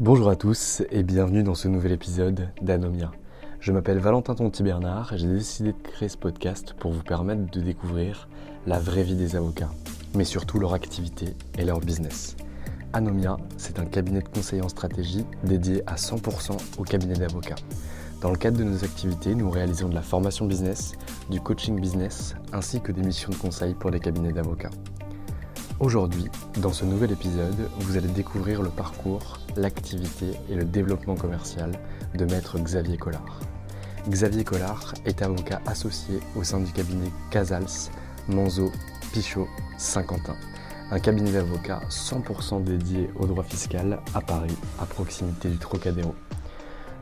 Bonjour à tous et bienvenue dans ce nouvel épisode d'Anomia. Je m'appelle Valentin Tonti-Bernard et j'ai décidé de créer ce podcast pour vous permettre de découvrir la vraie vie des avocats, mais surtout leur activité et leur business. Anomia, c'est un cabinet de conseil en stratégie dédié à 100% au cabinet d'avocats. Dans le cadre de nos activités, nous réalisons de la formation business, du coaching business, ainsi que des missions de conseil pour les cabinets d'avocats. Aujourd'hui, dans ce nouvel épisode, vous allez découvrir le parcours, l'activité et le développement commercial de maître Xavier Collard. Xavier Collard est avocat associé au sein du cabinet Casals, Manzo, Pichot, Saint-Quentin, un cabinet d'avocats 100% dédié au droit fiscal à Paris, à proximité du Trocadéro.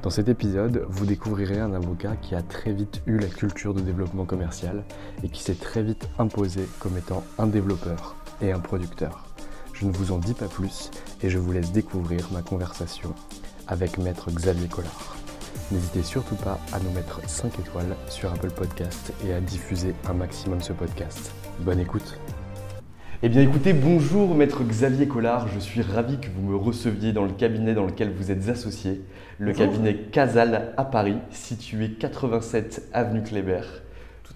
Dans cet épisode, vous découvrirez un avocat qui a très vite eu la culture de développement commercial et qui s'est très vite imposé comme étant un développeur et un producteur. Je ne vous en dis pas plus et je vous laisse découvrir ma conversation avec maître Xavier Collard. N'hésitez surtout pas à nous mettre 5 étoiles sur Apple Podcast et à diffuser un maximum ce podcast. Bonne écoute eh bien écoutez, bonjour maître Xavier Collard, je suis ravi que vous me receviez dans le cabinet dans lequel vous êtes associé, le cabinet Casal à Paris, situé 87 avenue Kléber.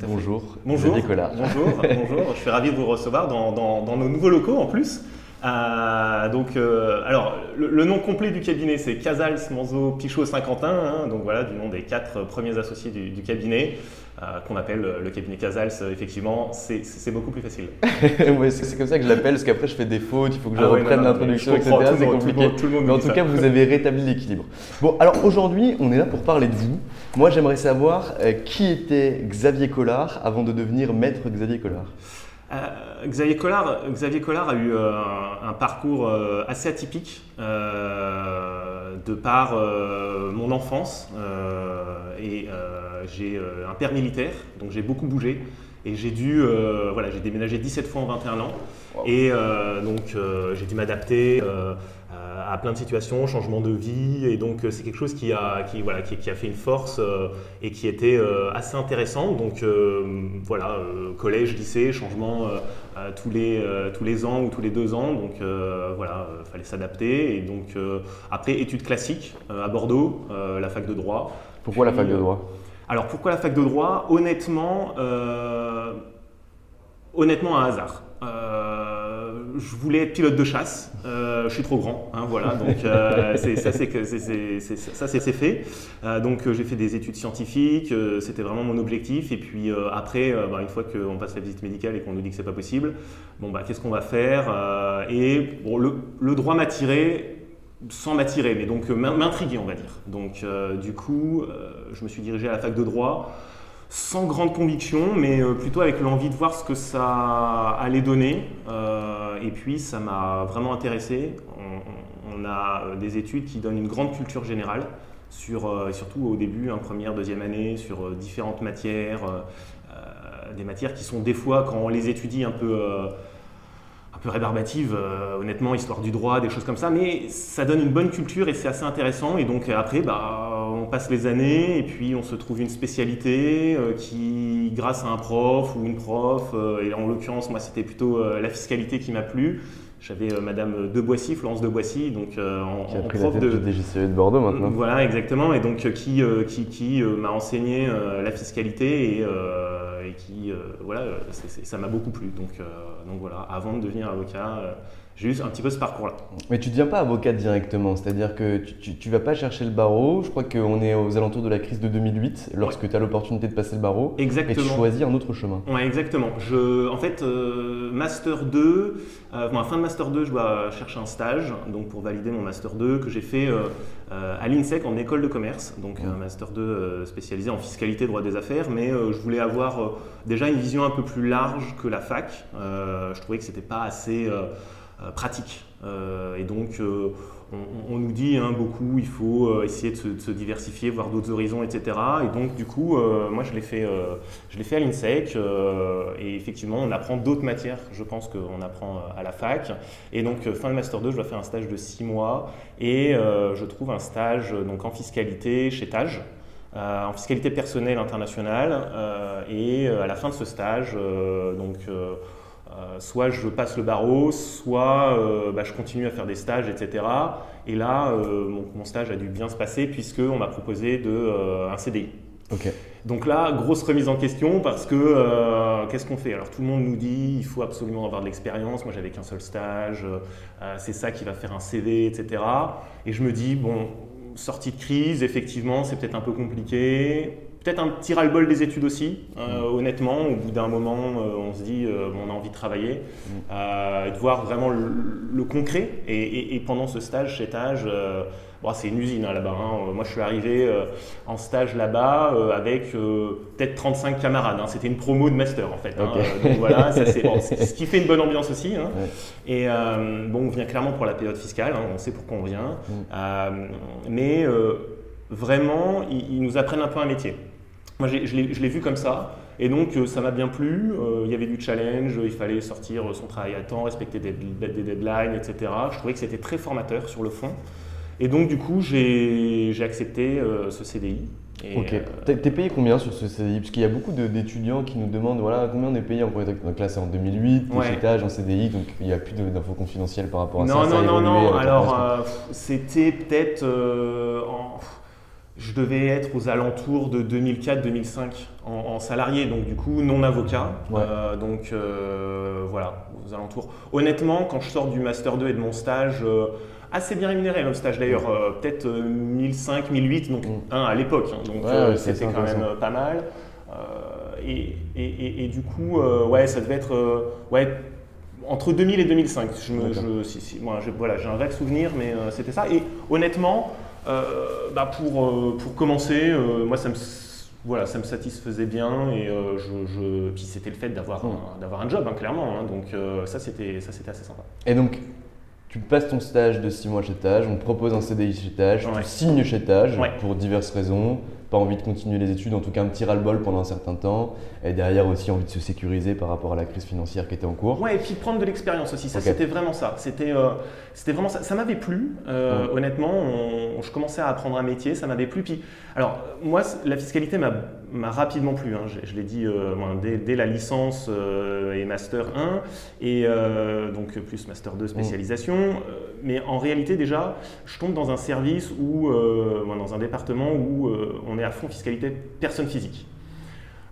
bonjour, bonjour, Xavier Collard. Bonjour, bonjour, je suis ravi de vous recevoir dans, nos nouveaux locaux en plus. Euh, donc, euh, alors, le, nom complet du cabinet, c'est Casals Manzo Pichot Saint-Quentin, hein, donc voilà, du nom des quatre premiers associés du cabinet. Euh, qu'on appelle le cabinet Casals, effectivement, c'est beaucoup plus facile. ouais, c'est comme ça que je l'appelle, parce qu'après je fais des fautes, il faut que je ah reprenne l'introduction, etc. C'est compliqué. Tout le monde, Mais en tout cas, vous avez rétabli l'équilibre. Bon, alors aujourd'hui, on est là pour parler de vous. Moi, j'aimerais savoir qui était Xavier Collard avant de devenir maître Xavier Collard? Euh, Xavier, Collard, Xavier Collard a eu un, parcours assez atypique de par mon enfance et j'ai euh, un père militaire, donc j'ai beaucoup bougé. Et j'ai dû, euh, voilà, j'ai déménagé 17 fois en 21 ans. Et euh, donc j'ai dû m'adapter à plein de situations, changement de vie. Et donc c'est quelque chose qui a, qui, voilà, qui, a fait une force et qui était assez intéressant. Donc voilà, collège, lycée, changement tous, les, tous les ans ou tous les deux ans. Donc voilà, il fallait s'adapter. Et donc après, études classiques à Bordeaux, la fac de droit. Pourquoi la fac de droit? alors pourquoi la fac de droit? Honnêtement, euh, honnêtement un hasard. Euh, je voulais être pilote de chasse. Euh, je suis trop grand, hein, voilà. Donc ça c'est fait. donc j'ai fait des études scientifiques. C'était vraiment mon objectif. Et puis après, bah, une fois qu'on passe la visite médicale et qu'on nous dit que c'est pas possible, bon bah qu'est-ce qu'on va faire Et bon, le, le droit m'a tiré sans m'attirer, mais donc euh, m'intriguer, on va dire. Donc, euh, du coup, euh, je me suis dirigé à la fac de droit sans grande conviction, mais plutôt avec l'envie de voir ce que ça allait donner. et puis, ça m'a vraiment intéressé. On, a des études qui donnent une grande culture générale, sur, surtout au début, en première, deuxième année, sur différentes matières, des matières qui sont des fois, quand on les étudie un peu peu rébarbative, euh, honnêtement, histoire du droit, des choses comme ça, mais ça donne une bonne culture et c'est assez intéressant. Et donc après, bah, on passe les années et puis on se trouve une spécialité qui, grâce à un prof ou une prof, et en l'occurrence, moi, c'était plutôt la fiscalité qui m'a plu. J'avais Madame De Boissy, Florence De Boissy, donc en, qui a pris prof la tête de DGCE de Bordeaux maintenant. Voilà, exactement, et donc qui, qui, qui m'a enseigné la fiscalité et, et qui, voilà, ça m'a beaucoup plu. Donc, donc voilà, avant de devenir avocat j'ai eu un petit peu ce parcours-là. Mais tu ne deviens pas avocat directement, c'est-à-dire que tu ne vas pas chercher le barreau. Je crois qu'on est aux alentours de la crise de 2008, lorsque tu as l'opportunité de passer le barreau. Exactement. Et tu choisis un autre chemin. Oui, exactement. Je, en fait, euh, Master 2, euh, fin de Master 2, je dois chercher un stage donc pour valider mon Master 2 que j'ai fait euh, à l'INSEC en école de commerce, donc un Master 2 spécialisé en fiscalité droit des affaires. Mais je voulais avoir déjà une vision un peu plus large que la fac. je trouvais que c'était pas assez pratique. Euh, et donc, euh, on, nous dit hein, beaucoup, il faut essayer de se, diversifier, voir d'autres horizons, etc. Et donc, du coup, moi, je l'ai fait, fait à l'INSEC. et effectivement, on apprend d'autres matières, je pense, qu'on apprend à la fac. Et donc, fin de Master 2, je dois faire un stage de 6 mois. Et je trouve un stage donc, en fiscalité chez Tage. en fiscalité personnelle internationale. et à la fin de ce stage, donc, euh, soit je passe le barreau, soit euh, bah, je continue à faire des stages, etc. Et là, euh, mon, stage a dû bien se passer puisqu'on m'a proposé de, un CDI. Donc là, grosse remise en question parce que qu'est-ce qu'on fait? Alors tout le monde nous dit il faut absolument avoir de l'expérience. Moi, j'avais qu'un seul stage. c'est ça qui va faire un CV, etc. Et je me dis bon, sortie de crise, effectivement, c'est peut-être un peu compliqué peut-être un petit ras-le-bol des études aussi, euh, honnêtement. Au bout d'un moment, euh, on se dit, euh, on a envie de travailler, mm. de voir vraiment le, concret. Et, pendant ce stage, cet âge, c'est une usine hein, là-bas. Hein. Moi, je suis arrivé en stage là-bas avec peut-être 35 camarades. Hein. C'était une promo de master, en fait. donc voilà, c'est ce qui fait une bonne ambiance aussi. Et bon, on vient clairement pour la période fiscale, on sait pourquoi on vient. Mm. mais vraiment, ils nous apprennent un peu un métier. Moi, je l'ai vu comme ça. Et donc, euh, ça m'a bien plu. Euh, il y avait du challenge, il fallait sortir son travail à temps, respecter des, deadlines, etc. Je trouvais que c'était très formateur sur le fond. Et donc, du coup, j'ai accepté euh, ce CDI. ok. T'es payé combien sur ce CDI Parce qu'il y a beaucoup d'étudiants qui nous demandent voilà, combien on est payé en première classe en 2008, ouais. âge en CDI, donc il n'y a plus d'infos confidentielles par rapport à ça. Non, non, non, non. Alors, c'était peut-être en je devais être aux alentours de 2004-2005 en, salarié, donc du coup non avocat. Euh, donc euh, voilà, aux alentours. Honnêtement, quand je sors du Master 2 et de mon stage, euh, assez bien rémunéré, le stage d'ailleurs, peut-être 1005, 1008, donc mm. un à l'époque, hein. donc c'était quand même pas mal. Et, et, du coup, ouais, ça devait être ouais, entre 2000 et 2005. Je me, je, si, si, moi, voilà, j'ai un vague souvenir, mais c'était ça. Et honnêtement, bah pour, euh, pour commencer, euh, moi ça me, voilà, ça me satisfaisait bien et je, puis c'était le fait d'avoir un, d'avoir un job, hein, clairement. Hein. donc ça c'était ça c'était assez sympa. Et donc tu passes ton stage de 6 mois chez Tage, on te propose un CDI chez Tage, tu signes chez Tage pour diverses raisons pas envie de continuer les études, en tout cas un petit ras-le-bol pendant un certain temps, et derrière aussi envie de se sécuriser par rapport à la crise financière qui était en cours. Ouais, et puis prendre de l'expérience aussi, ça c'était vraiment ça. C'était euh, c'était vraiment ça. Ça m'avait plu, euh, honnêtement, je commençais à apprendre un métier, ça m'avait plu. Puis, alors moi, la fiscalité m'a rapidement plu, hein. je, l'ai dit euh, dès, la licence et Master 1, et donc plus Master 2 spécialisation, mais en réalité déjà, je tombe dans un service où, dans un département où on est à fond fiscalité personne physique.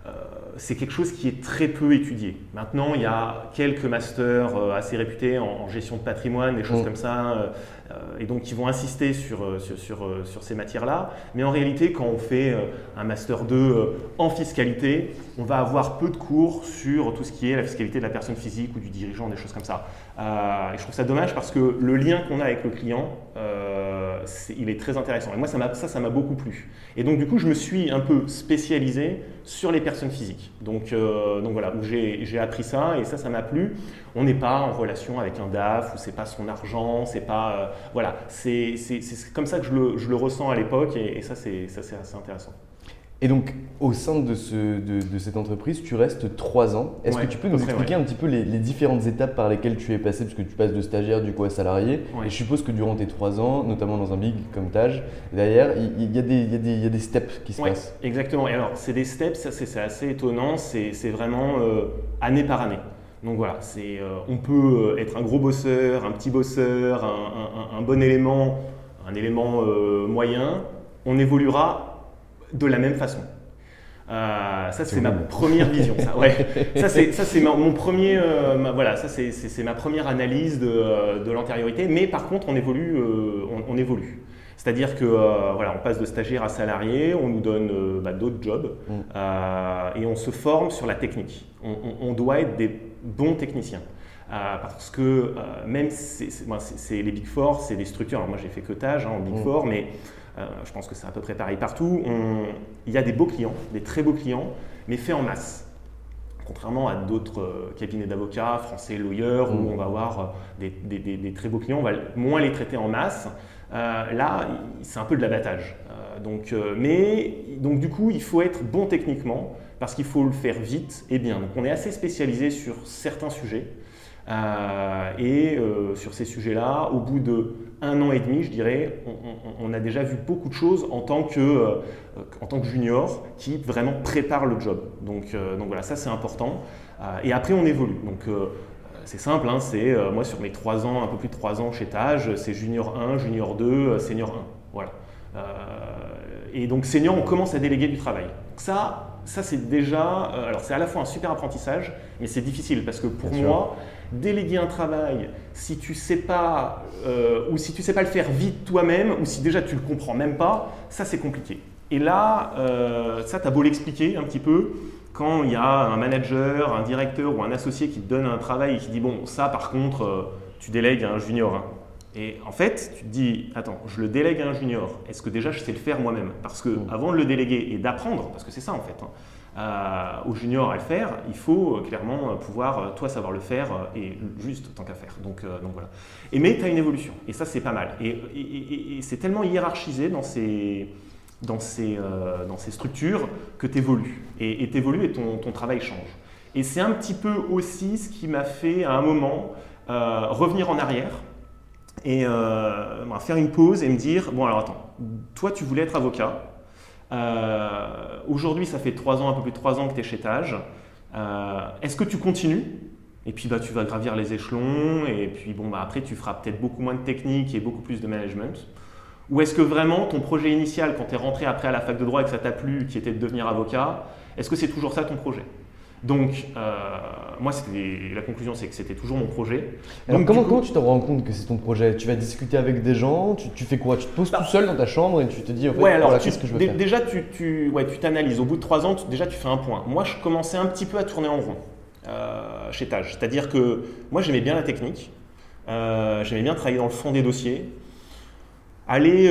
Euh, c'est quelque chose qui est très peu étudié. Maintenant, il y a quelques masters euh, assez réputés en, gestion de patrimoine, des choses mm. comme ça, euh, et donc qui vont insister sur, sur, sur, sur ces matières-là. Mais en réalité, quand on fait un master 2 en fiscalité, on va avoir peu de cours sur tout ce qui est la fiscalité de la personne physique ou du dirigeant, des choses comme ça. Et je trouve ça dommage parce que le lien qu'on a avec le client, il est très intéressant. Et moi, ça, ça, m'a beaucoup plu. Et donc, du coup, je me suis un peu spécialisé sur les personnes physiques. Donc, euh, donc voilà, j'ai appris ça et ça, ça m'a plu. On n'est pas en relation avec un DAF, où c'est pas son argent, c'est pas. Euh, voilà, c'est comme ça que je le, je le, ressens à l'époque et, ça, c'est assez intéressant. Et donc, au sein de, ce, de, de cette entreprise, tu restes trois ans. Est-ce Ouais, que tu peux nous expliquer ouais. un petit peu les, les différentes étapes par lesquelles tu es passé? Parce que tu passes de stagiaire du coup à salarié. Ouais. Et je suppose que durant tes trois ans, notamment dans un big comme Tage, derrière, il, y, a des- y y a steps qui se passent. exactement. Et alors, c'est des steps, ça, c'est assez étonnant, c'est vraiment euh, année par année. Donc voilà, c'est, euh, on peut euh, être un gros bosseur, un petit bosseur, un, un- un- un bon élément, un élément euh, moyen, on évoluera de la même façon. Euh, ça, c'est ma première vision. Ça, ouais. ça, c'est, ça, c'est ma- mon premier. euh, ma- voilà, ça, c'est, ma première analyse de, euh, de l'antériorité. Mais par contre, on évolue. euh, on, on évolue. C'est-à-dire que voilà, on passe de stagiaire à salarié, on nous donne bah, d'autres jobs Mm. et on se forme sur la technique. On, on- on doit être des bons techniciens. Parce que même c'est, les Big Four, c'est des structures. Alors moi j'ai fait que Tage hein, en Big Mm. Four, mais euh, je pense que c'est à peu près pareil partout. On- Il y a des beaux clients, des très beaux clients, mais faits en masse. Contrairement à d'autres euh, cabinets d'avocats, français, lawyer, Mm. où on va avoir euh, des, des- des- des très beaux clients, on va moins les traiter en masse. Là, c'est un peu de l'abattage. Donc, mais donc du coup, il faut être bon techniquement parce qu'il faut le faire vite et bien. Donc, on est assez spécialisé sur certains sujets. Euh, et euh, sur ces sujets-là, au bout de un an et demi, je dirais, on, on- on a déjà vu beaucoup de choses en tant que, euh, en tant que junior qui vraiment prépare le job. Donc, euh, donc voilà, ça c'est important. Euh, et après, on évolue. Donc c'est simple, hein, c'est moi sur mes trois ans, un peu plus de trois ans chez Tage, c'est junior 1, junior 2, euh, senior 1. Voilà. Et donc senior, on commence à déléguer du travail. Ça, ça c'est déjà, alors c'est à la fois un super apprentissage, mais c'est difficile parce que pour Bien sûr. Déléguer un travail, si tu sais pas, euh, ou si tu sais pas le faire vite toi-même, ou si déjà tu le comprends même pas, ça c'est compliqué. Et là, euh, ça, tu as beau l'expliquer un petit peu, quand il y a un manager, un directeur ou un associé qui te donne un travail et qui dit bon, ça par contre, euh, tu délègues à un junior. hein. Et en fait, tu te dis attends, je le délègue à un junior. Est-ce que déjà je sais le faire moi-même? Parce que avant de le déléguer et d'apprendre, parce que c'est ça en fait, hein, euh, au junior à le faire, il faut euh, clairement euh, pouvoir, toi, savoir le faire et juste tant qu'à faire. Donc, donc voilà. Mais tu as une évolution, et ça, c'est pas mal. Et, c'est tellement hiérarchisé dans ces, dans ces, dans ces structures que tu évolues. Et tu évolues et ton, travail change. Et c'est un petit peu aussi ce qui m'a fait, à un moment, revenir en arrière et bah, faire une pause et me dire bon alors attends toi tu voulais être avocat Euh, aujourd'hui ça fait trois ans un peu plus de trois ans que tu es chez Tage. Euh, est-ce que tu continues? Et puis bah, tu vas gravir les échelons et puis bon bah après tu feras peut-être beaucoup moins de technique et beaucoup plus de management. Ou est-ce que vraiment ton projet initial quand tu es rentré après à la fac de droit et que ça t'a plu qui était de devenir avocat est-ce que c'est toujours ça ton projet? Donc, euh, moi, la conclusion, c'est que c'était toujours mon projet. Alors Donc, comment, du coup- comment tu te rends compte que c'est ton projet? Tu vas discuter avec des gens, tu, tu fais quoi? Tu te poses tout seul dans ta chambre et tu te dis en fait, Ouais, alors voilà, tu- qu'est-ce que je veux faire? déjà tu tu ouais, tu t'analyses. Au bout de trois ans, tu- déjà tu fais un point. Moi, je commençais un petit peu à tourner en rond euh, chez Tage. C'est-à-dire que moi, j'aimais bien la technique. Euh, j'aimais bien travailler dans le fond des dossiers. Aller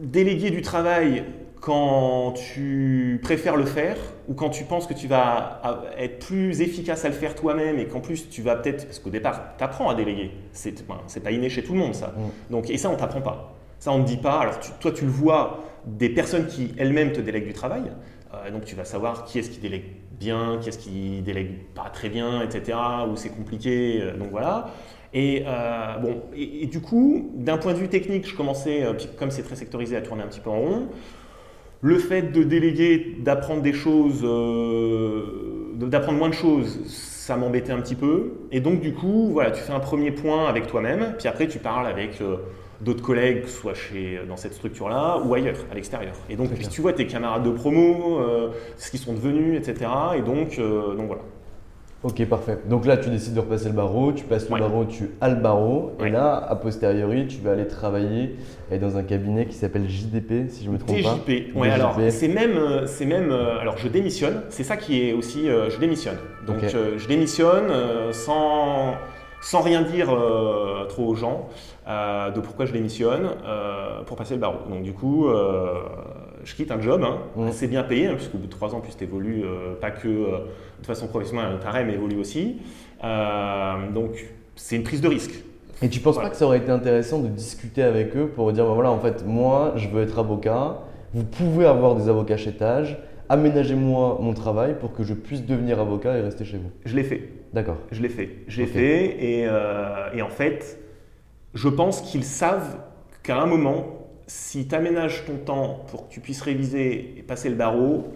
déléguer du travail quand tu préfères le faire ou quand tu penses que tu vas a- être plus efficace à le faire toi-même et qu'en plus tu vas peut-être, parce qu'au départ, tu apprends à déléguer. C'est ben, pas inné chez tout le monde ça. Donc, et ça, on t'apprend pas. Ça, on ne dit pas. Alors, tu- toi, tu le vois des personnes qui elles-mêmes te délèguent du travail. Euh, donc, tu vas savoir qui est-ce qui délègue bien, qui est-ce qui délègue pas très bien, etc. Où c'est compliqué. euh, donc voilà. Et euh, bon, et, et du coup, d'un point de vue technique, je commençais, euh, comme c'est très sectorisé, à tourner un petit peu en rond. Le fait de déléguer, d'apprendre des choses, euh, d'apprendre moins de choses, ça m'embêtait un petit peu. Et donc, du coup, voilà, tu fais un premier point avec toi-même, puis après, tu parles avec euh, d'autres collègues, soit chez, dans cette structure-là ou ailleurs, à l'extérieur. Et donc, puis tu vois tes camarades de promo, euh, ce qu'ils sont devenus, etc. Et donc, donc voilà. Ok, parfait. Donc là, tu décides de repasser le barreau, tu passes le Ouais. barreau, tu as le barreau, et là, a posteriori, tu vas aller travailler dans un cabinet qui s'appelle JDP, si je me trompe pas. TJP. Ouais, DJP. alors c'est même, euh, c'est même, euh, alors je démissionne. C'est ça qui est aussi, euh, je démissionne. Donc je démissionne sans, sans rien dire euh, trop aux gens euh, de pourquoi je démissionne euh, pour passer le barreau. Donc du coup, euh, je quitte un job hein, Mm. assez bien payé, hein, puisqu'au bout de trois ans, plus tu évolues pas que de façon professionnelle, ta REM évolue aussi. Donc c'est une prise de risque. Et tu penses Voilà. pas que ça aurait été intéressant de discuter avec eux pour dire, bah voilà, en fait, moi, je veux être avocat, vous pouvez avoir des avocats chez Tage, aménagez-moi mon travail pour que je puisse devenir avocat et rester chez vous. Je l'ai fait. D'accord. Je l'ai fait. J'ai Ok. fait et, euh, et en fait, je pense qu'ils savent qu'à un moment, si tu aménages ton temps pour que tu puisses réviser et passer le barreau,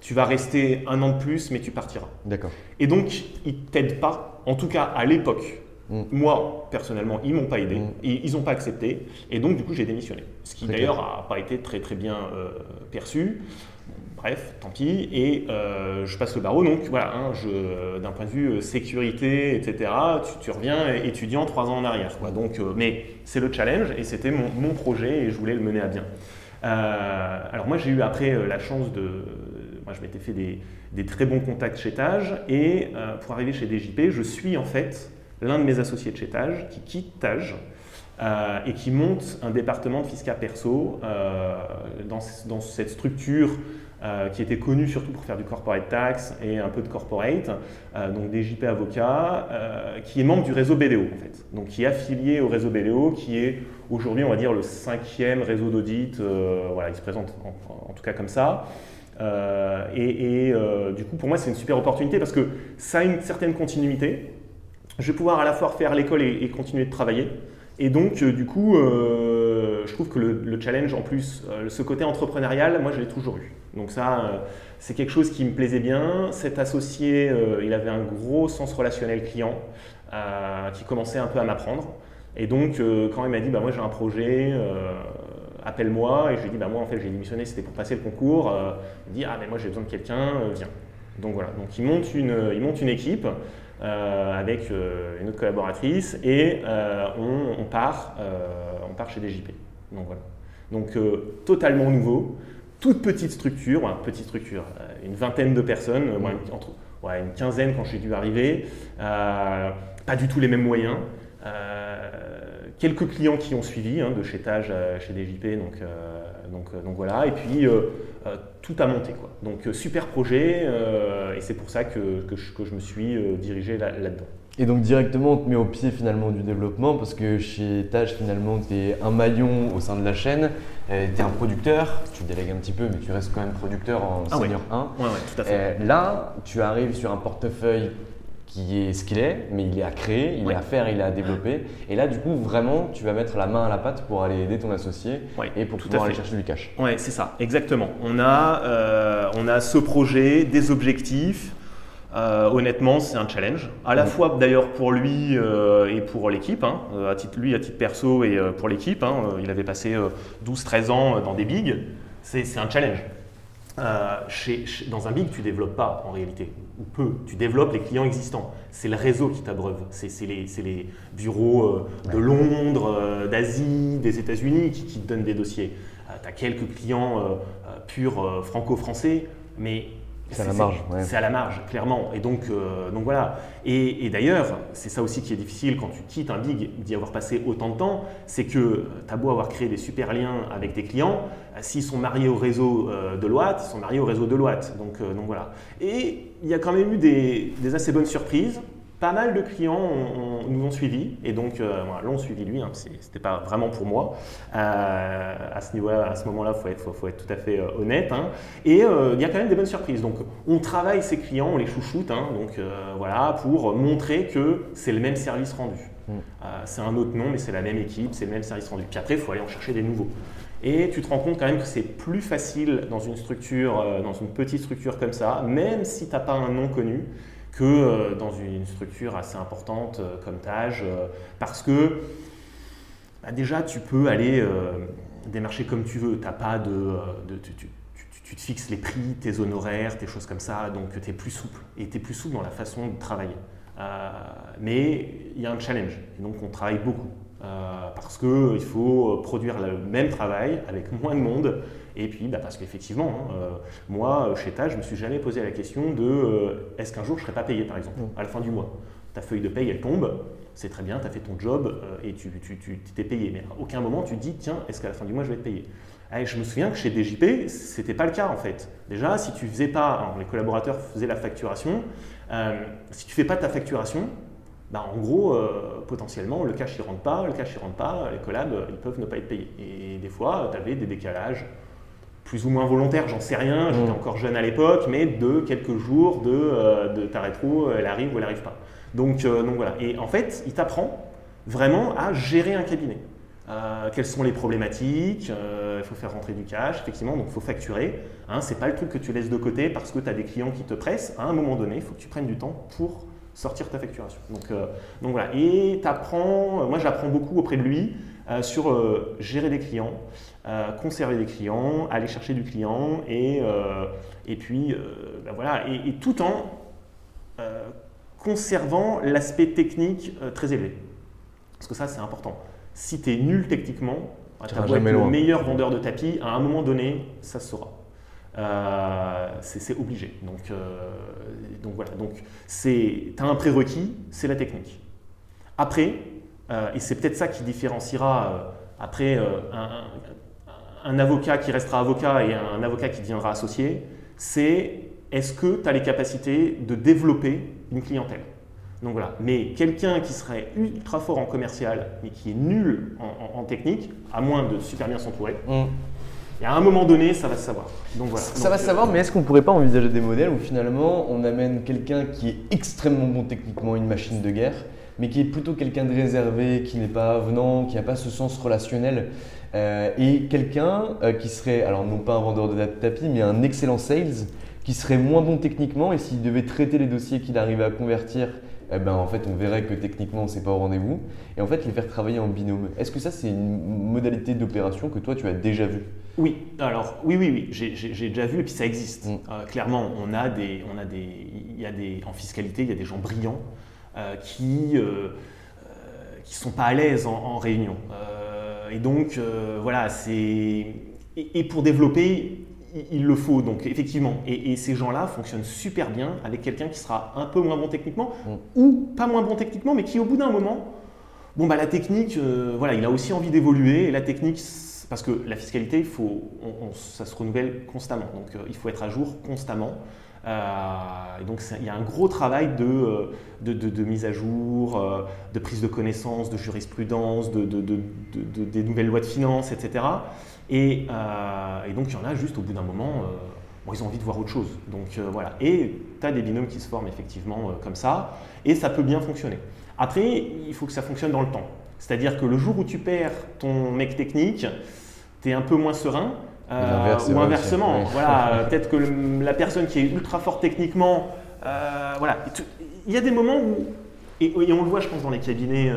tu vas rester un an de plus, mais tu partiras. D'accord. Et donc, ils ne t'aident pas, en tout cas à l'époque. Mm. Moi, personnellement, ils m'ont pas aidé, Mm. et ils n'ont pas accepté, et donc du coup j'ai démissionné. Ce qui d'ailleurs n'a pas été très très bien euh, perçu. Bref, tant pis, et euh, je passe le barreau, donc voilà, hein, je- d'un point de vue euh, sécurité, etc., tu, reviens étudiant trois ans en arrière. Donc, euh, mais c'est le challenge, et c'était mon, projet, et je voulais le mener à bien. Euh, alors moi j'ai eu après euh, la chance de... Moi je m'étais fait des, très bons contacts chez Tage et euh, pour arriver chez DJP, je suis en fait l'un de mes associés de chez Tage qui quitte Tage euh, et qui monte un département de fiscal perso euh, dans cette structure euh, qui était connue surtout pour faire du corporate tax et un peu de corporate, euh, donc DJP avocat, euh, qui est membre du réseau BDO en fait, donc qui est affilié au réseau BDO, qui est aujourd'hui on va dire le cinquième réseau d'audit, voilà, il se présente en- tout cas comme ça. Et du coup, pour moi, c'est une super opportunité parce que ça a une certaine continuité. Je vais pouvoir à la fois faire l'école et, continuer de travailler. Et donc, du coup, je trouve que le, le challenge, en plus, euh, ce côté entrepreneurial, moi, je l'ai toujours eu. Donc ça, euh, c'est quelque chose qui me plaisait bien. Cet associé, euh, il avait un gros sens relationnel client euh, qui commençait un peu à m'apprendre. Et donc, euh, quand il m'a dit, bah, moi, j'ai un projet, euh, appelle-moi. Et je lui ai dit, bah, moi, en fait, j'ai démissionné, c'était pour passer le concours. Euh, il me dit, ah, mais moi, j'ai besoin de quelqu'un, euh, viens. Donc voilà, donc il monte une, il monte une équipe euh, avec euh, une autre collaboratrice et euh, on, part, euh, on part chez DJP. Donc voilà. Donc euh, totalement nouveau, toute petite structure, petite structure, euh, une vingtaine de personnes, euh, une- quinzaine quand j'ai dû arriver, euh, pas du tout les mêmes moyens. Euh, quelques clients qui ont suivi, hein, de chez Tage chez DJP, donc, euh, donc, euh, donc voilà, et puis euh, euh, tout a monté. Quoi. Donc super projet, et c'est pour ça que, que, je, que je me suis dirigé là- là-dedans. Et donc directement, on te met au pied finalement du développement parce que chez Tage, finalement, tu es un maillon au sein de la chaîne, tu es un producteur, tu délègues un petit peu, mais tu restes quand même producteur en Ah ouais. senior 1. Ouais, ouais, tout à fait. Là, tu arrives sur un portefeuille qui est ce qu'il est, mais il est à créer, il est à faire, il est à développer. Et là, du coup, vraiment, tu vas mettre la main à la pâte pour aller aider ton associé et pour tout pouvoir aller chercher du cash. Ouais, c'est ça, exactement. On a, euh, on a ce projet, des objectifs. Euh, honnêtement, c'est un challenge. À la Mm. fois d'ailleurs pour lui euh, et pour l'équipe. hein. À titre, lui, à titre perso et pour l'équipe. hein. Il avait passé euh, 12-13 ans dans des bigs. C'est c'est un challenge. Euh, chez- chez- dans un big, tu développes pas en réalité, ou peu. Tu développes les clients existants. C'est le réseau qui t'abreuve. C'est les, bureaux euh, de Londres, euh, d'Asie, des États-Unis qui, qui te donnent des dossiers. tu as quelques clients euh, euh, purs euh, franco-français, mais C'est à la marge, ouais. C'est à la marge, clairement. Et donc, euh, donc voilà. Et, et d'ailleurs, c'est ça aussi qui est difficile quand tu quittes un big, d'y avoir passé autant de temps, c'est que tu as beau avoir créé des super liens avec tes clients, euh, s'ils sont mariés au réseau euh, Deloitte, ils sont mariés au réseau Deloitte. Donc, euh, donc voilà. Et il y a quand même eu des, des assez bonnes surprises. Pas mal de clients nous ont suivis et donc euh, l'ont suivi lui. Hein, C'était pas vraiment pour moi. Euh, à ce niveau-là, à ce moment-là, faut être, faut, faut être tout à fait euh, honnête. hein. Et euh, il y a quand même des bonnes surprises. Donc on travaille ces clients, on les chouchoute. hein, donc voilà pour montrer que c'est le même service rendu. Mm. C'est un autre nom, mais c'est la même équipe, c'est le même service rendu. Puis après, il faut aller en chercher des nouveaux. Et tu te rends compte quand même que c'est plus facile dans une structure, euh, dans une petite structure comme ça, même si tu n'as pas un nom connu, que euh, dans une structure assez importante euh, comme Tage, parce que bah, déjà tu peux aller démarcher comme tu veux. T'as pas de, tu, te fixes les prix, tes honoraires, tes choses comme ça, donc tu es plus souple. Et tu es plus souple dans la façon de travailler. Mais il y a un challenge, et donc on travaille beaucoup. Euh, parce qu'il faut produire le même travail avec moins de monde. Et puis, bah, parce qu'effectivement, hein, euh, moi, chez TAG, je ne me suis jamais posé la question de euh, est-ce qu'un jour je ne serai pas payé, par exemple, à la fin du mois. Ta feuille de paye, elle tombe, c'est très bien, tu as fait ton job euh, et tu t'es payé. Mais à aucun moment, tu te dis tiens, est-ce qu'à la fin du mois, je vais être payé? Eh, Je me souviens que chez DJP, ce n'était pas le cas en fait. Déjà, si tu faisais pas, les collaborateurs faisaient la facturation, euh, si tu fais pas ta facturation, bah, en gros, euh, potentiellement, le cash ne rentre pas, le cash ne rentre pas, les collabs, euh, ils peuvent ne pas être payés. Et des fois, tu avais des décalages plus ou moins volontaire, j'en sais rien, j'étais Mm. encore jeune à l'époque, mais de quelques jours de, euh, de ta rétro, elle arrive ou elle arrive pas. Donc, euh, donc voilà. Et en fait, il t'apprend vraiment à gérer un cabinet. Euh, quelles sont les problématiques euh, Il faut faire rentrer du cash, effectivement, donc il faut facturer. Hein, c'est pas le truc que tu laisses de côté parce que tu as des clients qui te pressent. À un moment donné, il faut que tu prennes du temps pour sortir ta facturation. Donc, euh, donc voilà. Et tu apprends, moi j'apprends beaucoup auprès de lui euh, sur euh, gérer des clients, euh, conserver des clients, aller chercher du client et, euh, et puis euh, ben voilà. Et, et tout en euh, conservant l'aspect technique euh, très élevé. Parce que ça, c'est important. Si tu es nul techniquement, tu iras as beau être le meilleur vendeur de tapis, à un moment donné, ça se saura. Euh, c'est obligé. Donc, euh, voilà. Donc, tu as un prérequis, c'est la technique. Après, euh, et c'est peut-être ça qui différenciera après un, avocat qui restera avocat et un avocat qui deviendra associé, c'est est-ce que tu as les capacités de développer une clientèle? Donc voilà. Mais quelqu'un qui serait ultra fort en commercial, mais qui est nul en, technique, à moins de super bien s'entourer, et à un moment donné, ça va se savoir. Donc voilà. Ça Donc, va se savoir, mais est-ce qu'on pourrait pas envisager des modèles où finalement on amène quelqu'un qui est extrêmement bon techniquement, une machine de guerre, mais qui est plutôt quelqu'un de réservé, qui n'est pas avenant, qui n'a pas ce sens relationnel, euh, et quelqu'un euh, qui serait, alors non pas un vendeur de tapis, mais un excellent sales, qui serait moins bon techniquement, et s'il devait traiter les dossiers qu'il arrivait à convertir, eh ben, en fait on verrait que techniquement c'est pas au rendez-vous, et en fait les faire travailler en binôme. Est-ce que ça c'est une modalité d'opération que toi tu as déjà vue? Oui, alors oui, oui, oui, j'ai- déjà vu et puis ça existe. Mm. Euh, clairement, on a des, on a des, y a des, en fiscalité, il y a des gens brillants euh, qui, euh, euh, qui sont pas à l'aise en, en réunion. Euh, et donc euh, voilà, c'est et, et pour développer, il, le faut. Donc effectivement, et, et ces gens-là fonctionnent super bien avec quelqu'un qui sera un peu moins bon techniquement Mm. ou pas moins bon techniquement, mais qui au bout d'un moment Bon, bah, la technique, euh, voilà, il a aussi envie d'évoluer. Et la technique, parce que la fiscalité, il faut, on- on- ça se renouvelle constamment. Donc, euh, il faut être à jour constamment. Euh, et donc, il y a un gros travail de, de, de- de mise à jour, de prise de connaissance, de jurisprudence, de, de- de- de- de- des nouvelles lois de finances, etc. Et, euh, et donc, il y en a juste au bout d'un moment, euh, bon, ils ont envie de voir autre chose. Donc, euh, voilà. Et tu as des binômes qui se forment effectivement comme ça. Et ça peut bien fonctionner. Après, il faut que ça fonctionne dans le temps. C'est-à-dire que le jour où tu perds ton mec technique, tu es un peu moins serein. ou inversement, ouais. voilà, peut-être que le- la personne qui est ultra forte techniquement, voilà, il y a des moments où, et, et on le voit, je pense, dans les cabinets,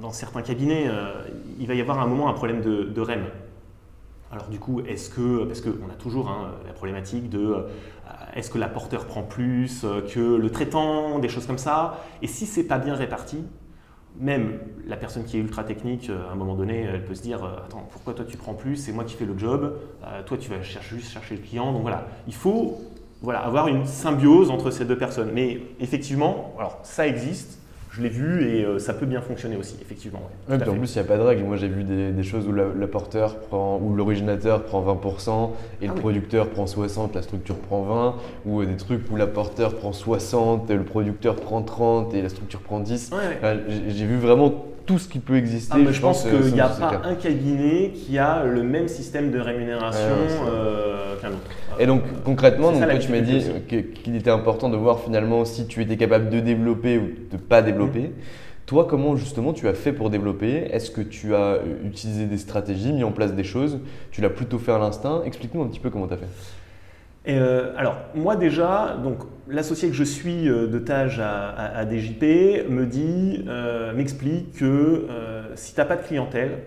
dans, certains cabinets, il va y avoir un moment un problème de, de REM. Alors du coup, est-ce que, parce qu'on a toujours hein, la problématique de euh, est-ce que l'apporteur prend plus euh, que le traitant, des choses comme ça, et si c'est pas bien réparti, même la personne qui est ultra technique, euh, à un moment donné, elle peut se dire attends, pourquoi toi tu prends plus, c'est moi qui fais le job, toi tu vas chercher, juste chercher le client, donc voilà, il faut avoir une symbiose entre ces deux personnes. Mais effectivement, alors ça existe, je l'ai vu et euh, ça peut bien fonctionner aussi, effectivement. ouais, Ouais, en plus, il n'y a pas de règle. Moi, j'ai vu des, des choses où la- l'apporteur prend, ou l'originateur prend 20% et Ah le oui. producteur prend 60, la structure prend 20, ou euh, des trucs où l'apporteur prend 60, et le producteur prend 30 et la structure prend 10. Ouais. Enfin, j'ai vu vraiment tout ce qui peut exister. Ah, mais je pense euh, qu'il n'y a pas cas. un cabinet qui a le même système de rémunération Ouais, euh, qu'un autre. Et donc concrètement, donc, ça, toi, tu m'as dit que- qu'il était important de voir finalement si tu étais capable de développer ou de pas développer. Toi, comment justement tu as fait pour développer? Est-ce que tu as euh, utilisé des stratégies, mis en place des choses? Tu l'as plutôt fait à l'instinct? Explique-nous un petit peu comment tu as fait. Euh, alors, moi déjà, donc l'associé que je suis euh, de Tage à, à- DJP me dit, euh, m'explique que si tu n'as pas de clientèle,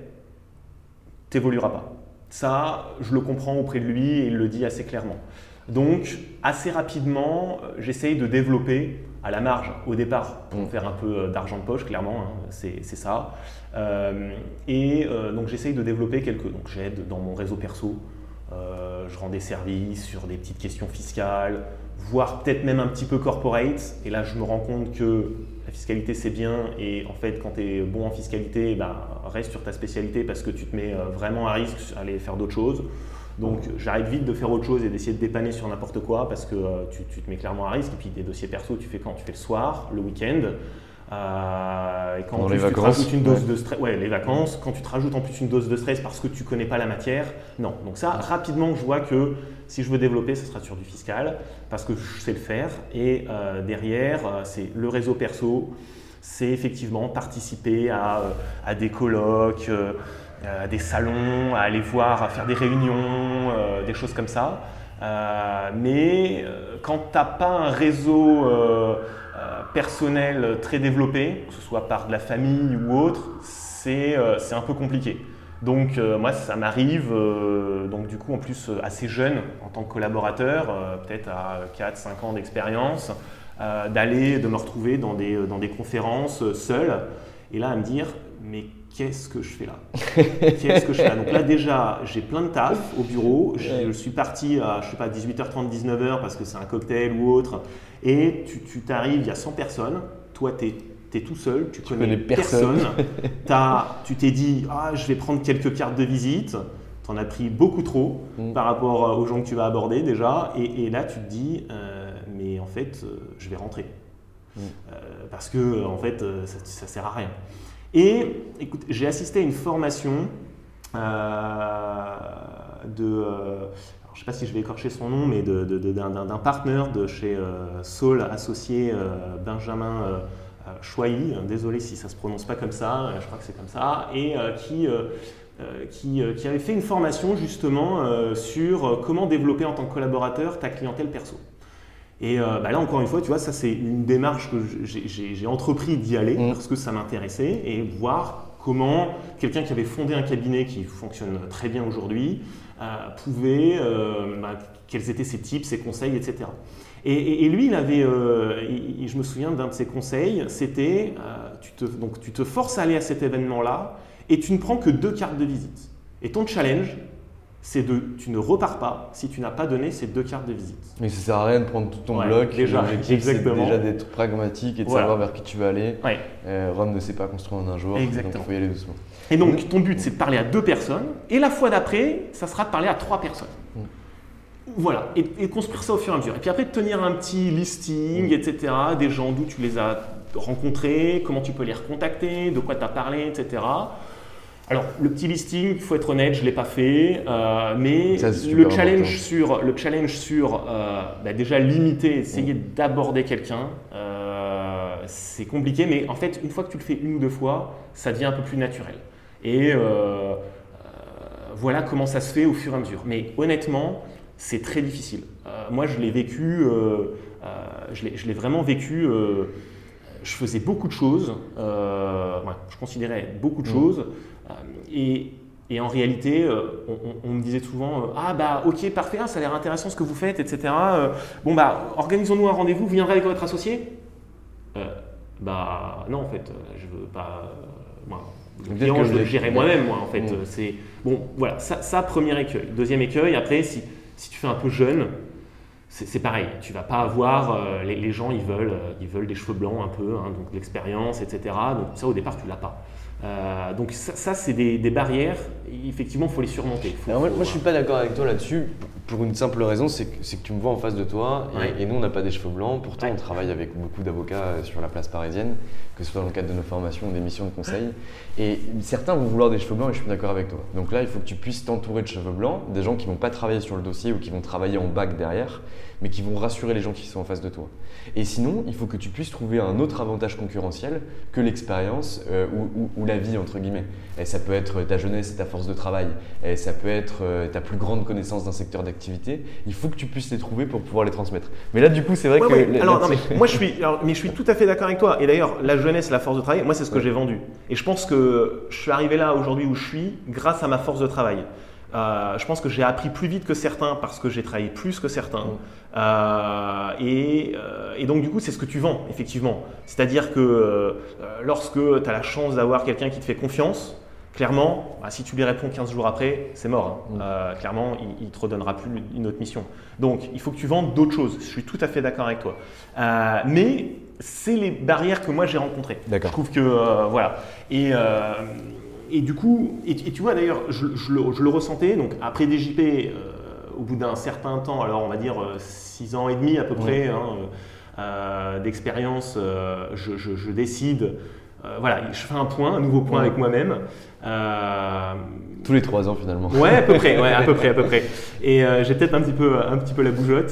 tu n'évolueras pas. Ça, je le comprends auprès de lui et il le dit assez clairement. Donc, assez rapidement, j'essaye de développer à la marge au départ pour faire un peu d'argent de poche, clairement, hein, c'est ça. Et donc, j'essaye de développer quelques. Donc, j'aide dans mon réseau perso. Euh, je rends des services sur des petites questions fiscales, voire peut-être même un petit peu corporate. Et là, je me rends compte que la fiscalité, c'est bien. Et en fait, quand tu es bon en fiscalité, ben, reste sur ta spécialité parce que tu te mets euh, vraiment à risque à aller faire d'autres choses. Donc, j'arrête vite de faire autre chose et d'essayer de dépanner sur n'importe quoi parce que euh, tu, tu te mets clairement à risque. Et puis, des dossiers perso, tu fais quand? Tu fais le soir, le week-end. Euh, et quand en les plus, tu te rajoutes une dose ouais. de stress, ouais, les vacances, quand tu te rajoutes en plus une dose de stress parce que tu connais pas la matière, non. Donc ça, rapidement, je vois que si je veux développer, ce sera sur du fiscal parce que je sais le faire. Et euh, derrière, euh, c'est le réseau perso, c'est effectivement participer à, euh, à des colloques, à des salons, à aller voir, à faire des réunions, des choses comme ça. Euh, mais quand tu n'as pas un réseau personnel très développé, que ce soit par de la famille ou autre, c'est euh, un peu compliqué. Donc euh, moi ça m'arrive, euh, donc du coup en plus euh, assez jeune en tant que collaborateur, euh, peut-être à 4-5 ans d'expérience, euh, d'aller, de me retrouver dans des, dans des conférences euh, seul, et là à me dire mais qu'est-ce que je fais là Qu'est-ce que je fais là Donc là déjà j'ai plein de taf au bureau, je, je suis parti à je sais pas 18h30, 19h parce que c'est un cocktail ou autre, et tu tu t'arrives, il y a 100 personnes, toi tu es, tout seul, tu, connais, connais personne. tu t'es dit ah je vais prendre quelques cartes de visite, tu en as pris beaucoup trop Mm. par rapport euh, aux gens que tu vas aborder déjà, et, et là tu te dis euh, mais en fait euh, je vais rentrer. Mm. Euh, parce que en fait ça, ça sert à rien. Et écoute, j'ai assisté à une formation euh, de, euh, je ne sais pas si je vais écorcher son nom, mais d'un partenaire de chez euh, Saul associé Benjamin euh, désolé si ça se prononce pas comme ça, je crois que c'est comme ça, et qui, qui, qui avait fait une formation justement sur comment développer en tant que collaborateur ta clientèle perso. Et euh, bah là, encore une fois, tu vois, ça c'est une démarche que j'ai- entrepris d'y aller Mm. parce que ça m'intéressait et voir comment quelqu'un qui avait fondé un cabinet qui fonctionne très bien aujourd'hui euh, pouvait, euh, bah, quels étaient ses tips, ses conseils, etc. Et, et- et lui, il avait, euh, il- je me souviens d'un de ses conseils, c'était, tu, te, donc, tu te forces à aller à cet événement-là et tu ne prends que deux cartes de visite. Et ton challenge, c'est de, tu ne repars pas si tu n'as pas donné ces deux cartes de visite. Mais ça sert à rien de prendre tout ton Ouais, bloc. déjà, c'est exactement. déjà d'être pragmatique et de Voilà. savoir vers qui tu vas aller. Ouais. Euh, Rome ne s'est pas construit en un jour, Exactement. donc il faut y aller doucement. Et donc, ton but, c'est de parler à deux personnes, et la fois d'après, ça sera de parler à trois personnes. Mm. Voilà, et, et construire ça au fur et à mesure. Et puis après, de tenir un petit listing, etc., des gens d'où tu les as rencontrés, comment tu peux les recontacter, de quoi tu as parlé, etc. Alors, le petit listing, il faut être honnête, je ne l'ai pas fait, euh, mais Ça, le challenge, sur, le challenge sur euh, bah, déjà limiter, essayer d'aborder quelqu'un, euh, c'est compliqué, mais en fait, une fois que tu le fais une ou deux fois, ça devient un peu plus naturel. Et voilà comment ça se fait au fur et à mesure. Mais honnêtement, c'est très difficile. Moi, je l'ai vécu, je l'ai- vraiment vécu. je faisais beaucoup de choses, euh, ouais, je considérais beaucoup de Mm. choses, et, et en réalité, euh, on, me disait souvent euh, Ah, bah, ok, parfait, ah, ça a l'air intéressant ce que vous faites, etc. Euh, bon, bah, organisons-nous un rendez-vous, vous viendrez avec votre associé? Euh, Bah, non, en fait, euh, je veux pas. euh, moi, le client, je le gérer moi-même, moi, en fait. Euh, C'est bon, voilà, ça, ça, premier écueil. Deuxième écueil, après, si, si tu fais un peu jeune, c'est c'est pareil. Tu vas pas avoir euh, les, les gens, ils veulent, euh, ils veulent des cheveux blancs un peu, hein, donc l'expérience, etc. Donc ça, au départ, tu l'as pas. Euh, donc ça, ça, c'est des, des barrières. Effectivement, il faut les surmonter. Faut- Alors moi, faut- moi, je suis pas d'accord avec toi là-dessus pour une simple raison, c'est que, tu me vois en face de toi et, Ouais. et nous on n'a pas des cheveux blancs. Pourtant Ouais. on travaille avec beaucoup d'avocats euh, sur la place parisienne, que ce soit dans le cadre de nos formations ou des missions de conseil. Et certains vont vouloir des cheveux blancs et je suis d'accord avec toi. Donc là il faut que tu puisses t'entourer de cheveux blancs, des gens qui vont pas travailler sur le dossier ou qui vont travailler en bac derrière, mais qui vont rassurer les gens qui sont en face de toi. Et sinon il faut que tu puisses trouver un autre avantage concurrentiel que l'expérience euh, ou, ou- ou la vie entre guillemets. Et ça peut être ta jeunesse et ta force de travail. Et ça peut être euh, ta plus grande connaissance d'un secteur d'activité. Il faut que tu puisses les trouver pour pouvoir les transmettre. Mais là, du coup, c'est vrai Ouais, que. ouais. Alors, non, mais moi, je suis, alors, mais je suis tout à fait d'accord avec toi. Et d'ailleurs, la jeunesse, la force de travail, moi, c'est ce que Ouais. j'ai vendu. Et je pense que je suis arrivé là aujourd'hui où je suis grâce à ma force de travail. Euh, je pense que j'ai appris plus vite que certains parce que j'ai travaillé plus que certains. Mm. Euh, et, euh, et donc, du coup, c'est ce que tu vends, effectivement. C'est-à-dire que lorsque tu as la chance d'avoir quelqu'un qui te fait confiance, clairement, bah, si tu lui réponds 15 jours après, c'est mort. hein. Mm. Clairement, il ne te redonnera plus une autre mission. Donc, il faut que tu vendes d'autres choses. Je suis tout à fait d'accord avec toi. Mais c'est les barrières que moi j'ai rencontrées. D'accord. Je trouve que voilà. Et, et du coup, et, et tu vois d'ailleurs, je, je le, je le ressentais. Donc après DJP, euh, au bout d'un certain temps, alors on va dire 6 ans et demi à peu près, hein, d'expérience, je, décide voilà, je fais un point, un nouveau point avec moi-même. Tous les trois ans finalement. Ouais, à peu près, ouais, à peu près, à peu près. Et j'ai peut-être un petit peu, un petit peu la bougeotte.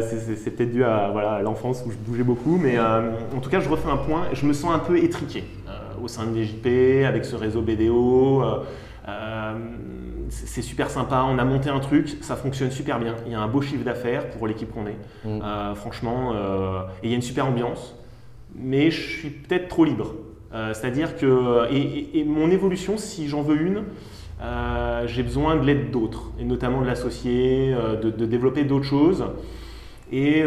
c'est peut-être dû à voilà, l'enfance où je bougeais beaucoup, mais en tout cas, je refais un point. Et je me sens un peu étriqué au sein de l'EJP avec ce réseau BDO. Euh, c'est super sympa, on a monté un truc, ça fonctionne super bien. Il y a un beau chiffre d'affaires pour l'équipe qu'on est. Mm. Euh, franchement, euh, et il y a une super ambiance. Mais je suis peut-être trop libre. C'est-à-dire que, et, mon évolution, si j'en veux une, j'ai besoin de l'aide d'autres, et notamment de l'associer, de, de, développer d'autres choses. Et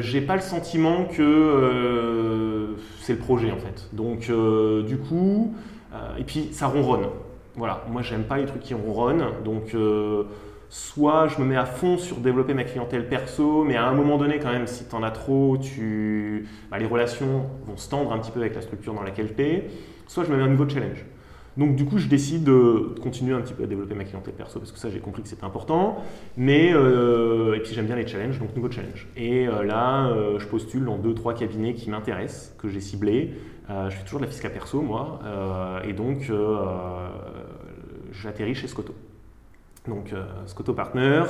j'ai pas le sentiment que c'est le projet en fait. Donc, du coup, et puis ça ronronne. Voilà, moi j'aime pas les trucs qui ronronnent, donc euh, soit je me mets à fond sur développer ma clientèle perso, mais à un moment donné quand même, si tu en as trop, tu... Bah, les relations vont se tendre un petit peu avec la structure dans laquelle tu soit je me mets un nouveau challenge. Donc du coup, je décide de continuer un petit peu à développer ma clientèle perso parce que ça, j'ai compris que c'était important. Mais euh, et puis j'aime bien les challenges, donc nouveau challenge. Et euh, là, je postule dans deux trois cabinets qui m'intéressent, que j'ai ciblés. je fais toujours de la fiscale perso, moi, et donc j'atterris chez Scotto. Donc euh, Scotto Partner,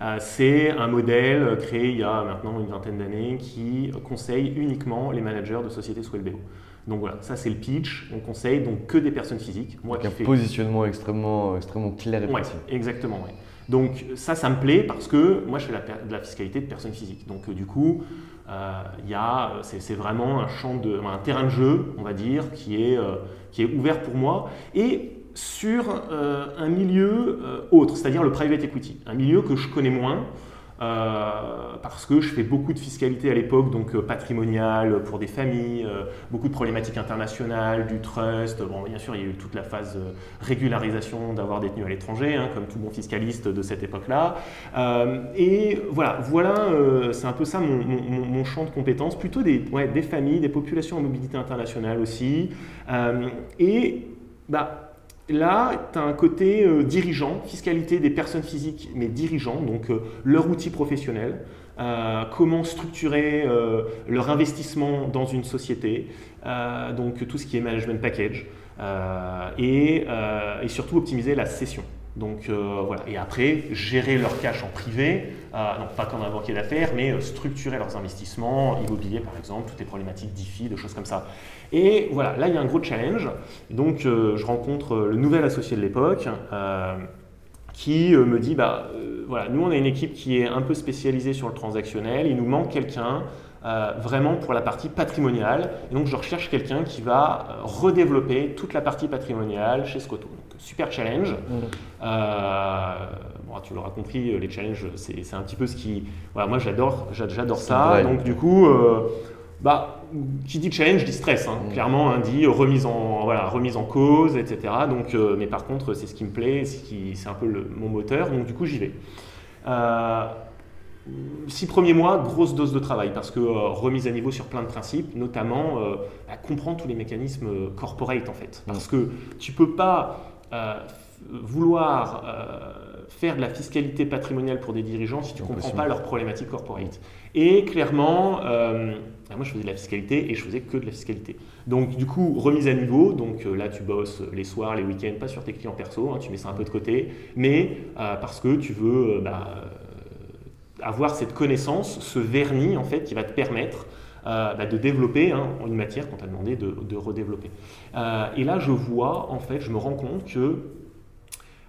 euh, c'est un modèle créé il y a maintenant une vingtaine d'années qui conseille uniquement les managers de sociétés sous LBO. Donc voilà, ça c'est le pitch. On conseille donc que des personnes physiques. Moi, Avec un positionnement extrêmement, extrêmement clair et précis. exactement. Donc ça, ça me plaît parce que moi je fais de la fiscalité de personnes physiques. Donc euh, du coup, y a, c'est, vraiment un champ de, un terrain de jeu, on va dire, qui est, qui est ouvert pour moi. Et sur euh, un milieu euh, autre, c'est-à-dire le private equity, un milieu que je connais moins. Euh, parce que je fais beaucoup de fiscalité à l'époque, donc patrimoniale pour des familles, beaucoup de problématiques internationales, du trust. Bon, bien sûr, il y a eu toute la phase régularisation d'avoir détenu à l'étranger, hein, comme tout bon fiscaliste de cette époque-là. et voilà, voilà, c'est un peu ça mon, champ de compétences, plutôt des, des familles, des populations en mobilité internationale aussi. et bah, Là, tu un côté euh, dirigeant, fiscalité des personnes physiques, mais dirigeants, donc euh, leur outil professionnel, euh, comment structurer leur investissement dans une société, donc tout ce qui est management package, et, surtout optimiser la session. Donc euh, voilà. Et après, gérer leur cash en privé, euh, donc pas comme un banquier d'affaires, mais euh, structurer leurs investissements, immobiliers par exemple, toutes les problématiques d'IFI, de choses comme ça. Et voilà, là il y a un gros challenge. Donc je rencontre le nouvel associé de l'époque qui me dit bah voilà, nous on a une équipe qui est un peu spécialisée sur le transactionnel, il nous manque quelqu'un vraiment pour la partie patrimoniale. Et donc je recherche quelqu'un qui va redévelopper toute la partie patrimoniale chez Scotto super challenge. Mm. Euh, bon, tu l'auras compris, euh, les challenges, c'est un petit peu ce qui. Voilà, moi j'adore, j'adore ça. Donc du coup, euh, bah, qui dit challenge dit stress, hein. mm. clairement, hein, dit remise en, voilà, remise en cause, etc. Donc, mais par contre, c'est ce qui me plaît, c'est un peu le, mon moteur. Donc du coup, j'y vais. Six premiers mois, grosse dose de travail parce que remise à niveau sur plein de principes, notamment bah, comprendre tous les mécanismes corporate en fait. Parce mm. que tu peux pas euh, vouloir euh, faire de la fiscalité patrimoniale pour des dirigeants si tu ne comprends pas leurs problématiques corporate. Et clairement, euh, moi je faisais de la fiscalité et je faisais que de la fiscalité. Donc du coup, remise à niveau, donc là tu bosses les soirs, les week-ends, pas sur tes clients perso, hein, tu mets ça un peu de côté, mais parce que tu veux bah, avoir cette connaissance, ce vernis en fait qui va te permettre euh, bah, de développer hein, une matière qu'on t'a demandé de, redévelopper. Euh, et là, je vois, en fait, je me rends compte que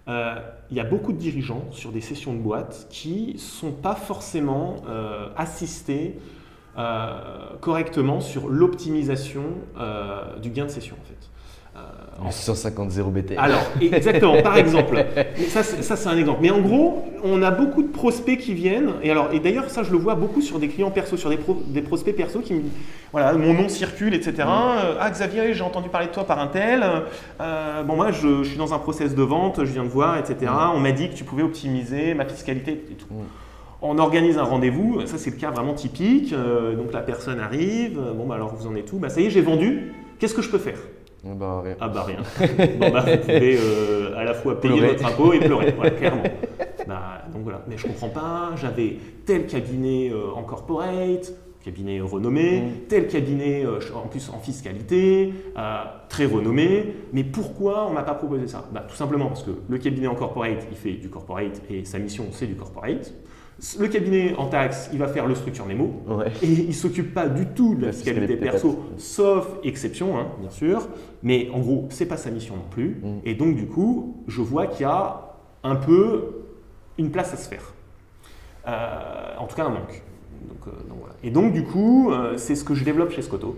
euh, il y a beaucoup de dirigeants sur des sessions de boîte qui sont pas forcément assistés correctement sur l'optimisation du gain de session, en fait. En 150 0 BT. Alors, exactement, par exemple. Ça, c'est un exemple. Mais en gros, on a beaucoup de prospects qui viennent. Et, alors, et d'ailleurs, ça, je le vois beaucoup sur des clients perso, sur des, des prospects perso qui me disent voilà, mon nom circule, etc. Mm. Euh, ah, Xavier, j'ai entendu parler de toi par un tel. Euh, bon, moi, je, suis dans un process de vente, je viens de voir, etc. Mm. On m'a dit que tu pouvais optimiser ma fiscalité et tout. Mm. On organise un rendez-vous, ça c'est le cas vraiment typique. Euh, donc la personne arrive, bon bah alors vous en êtes tout, bah ça y est j'ai vendu, qu'est-ce que je peux faire? Bah rien. Ah bah rien. bon bah vous pouvez euh, à la fois payer votre impôt et pleurer, clairement. Bah, donc voilà. Mais je comprends pas, j'avais tel cabinet euh, en corporate, cabinet renommé, Mm. tel cabinet euh, en plus en fiscalité, très renommé. Mais pourquoi on m'a pas proposé ça? Bah, Tout simplement parce que le cabinet en corporate, il fait du corporate et sa mission, c'est du corporate. Le cabinet en taxe, il va faire le structure mémo. Ouais. Et il s'occupe pas du tout de la La fiscalité perso. sauf exception, hein, bien sûr. Mais en gros, c'est pas sa mission non plus. Mm. Et donc, du coup, je vois qu'il y a un peu une place à se faire. Euh, en tout cas, un manque. Donc, euh, donc voilà. Et donc, du coup, euh, c'est ce que je développe chez Scotto.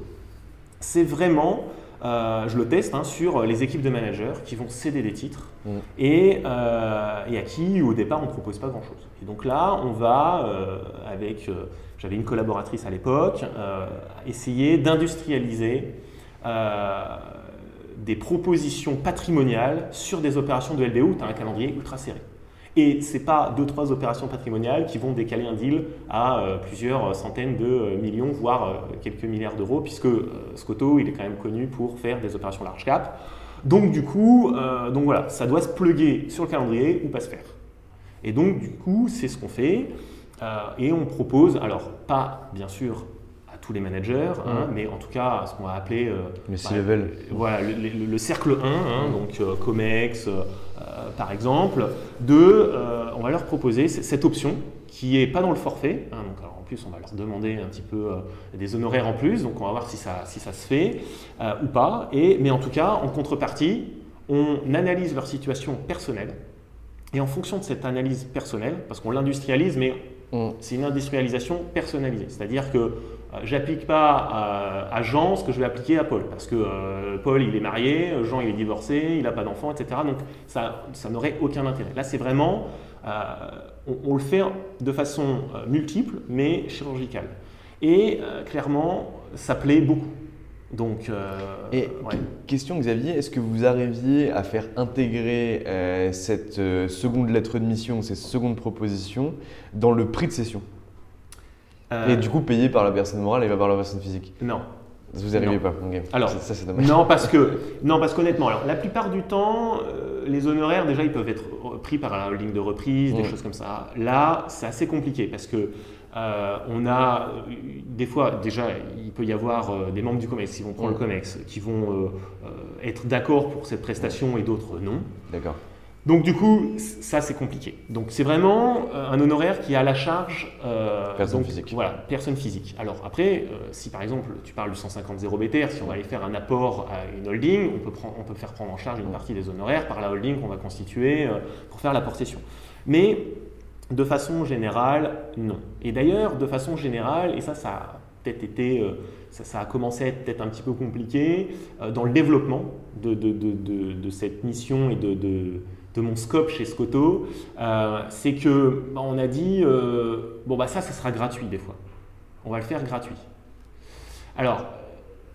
C'est vraiment, je le teste hein, sur les équipes de managers qui vont céder des titres Mm. et, et à qui, au départ, on ne propose pas grand-chose. Et donc là, on va, avec, j'avais une collaboratrice à l'époque, essayer d'industrialiser euh, des propositions patrimoniales sur des opérations de LBO tu as un calendrier ultra serré. Et ce n'est pas deux, trois opérations patrimoniales qui vont décaler un deal à euh, plusieurs centaines de euh, millions, voire euh, quelques milliards d'euros, puisque euh, Scotto, il est quand même connu pour faire des opérations large cap. Donc du coup, euh, donc voilà, ça doit se pluguer sur le calendrier ou pas se faire. Et donc du coup, c'est ce qu'on fait. Euh, et on propose, alors pas bien sûr tous les managers, hein, mais en tout cas ce qu'on va appeler euh, Le bah, voilà, le, le- le cercle 1, hein, donc euh, COMEX euh, par exemple, on va leur proposer cette option qui est pas dans le forfait. hein, donc alors, en plus, on va leur demander un petit peu des honoraires en plus, donc on va voir si ça, si ça se fait ou pas. Et, mais en tout cas, en contrepartie, on analyse leur situation personnelle. Et en fonction de cette analyse personnelle, parce qu'on l'industrialise, mais Mm. c'est une industrialisation personnalisée. C'est-à-dire que j'applique pas à, à Jean ce que je vais appliquer à Paul. Parce que euh, Paul, il est marié, Jean, il est divorcé, il n'a pas d'enfant, etc. Donc ça, ça n'aurait aucun intérêt. Là, c'est vraiment, euh, on, on le fait de façon euh, multiple, mais chirurgicale. Et euh, clairement, ça plaît beaucoup. Donc, euh, Et ouais. question Xavier, est-ce que vous arriviez à faire intégrer euh, cette euh, seconde lettre de mission, ces secondes propositions dans le prix de session? Euh, Et du coup payé par la personne morale et pas par la personne physique non. Vous arrivez Non. pas ok. Alors, ça, ça, c'est dommage. Non, parce que, non, parce qu'honnêtement, alors, la plupart du temps, euh, les honoraires, déjà, ils peuvent être pris par la holding de reprise, des Mm. choses comme ça. Là, c'est assez compliqué parce que euh, on a euh, des fois, déjà, il peut y avoir euh, des membres du COMEX qui vont prendre Mm. le COMEX, qui vont euh, euh, être d'accord pour cette prestation et d'autres non. D'accord. Donc du coup, ça c'est compliqué. Donc c'est vraiment euh, un honoraire qui est à la charge euh, Personne donc, physique. Voilà, personne physique. Alors après, euh, si par exemple tu parles du 150 0 BTR, si on va aller faire un apport à une holding, on peut, prendre, on peut faire prendre en charge une partie des honoraires par la holding qu'on va constituer euh, pour faire la portation. Mais de façon générale, non. Et d'ailleurs, de façon générale, et ça, ça a peut-être été, ça, ça a commencé à être peut-être un petit peu compliqué euh, dans le développement de, de- de- de- de cette mission et de, de- mon scope chez Scotto, euh, c'est que bah, on a dit euh, bon bah ça, ça sera gratuit des fois. On va le faire gratuit. Alors,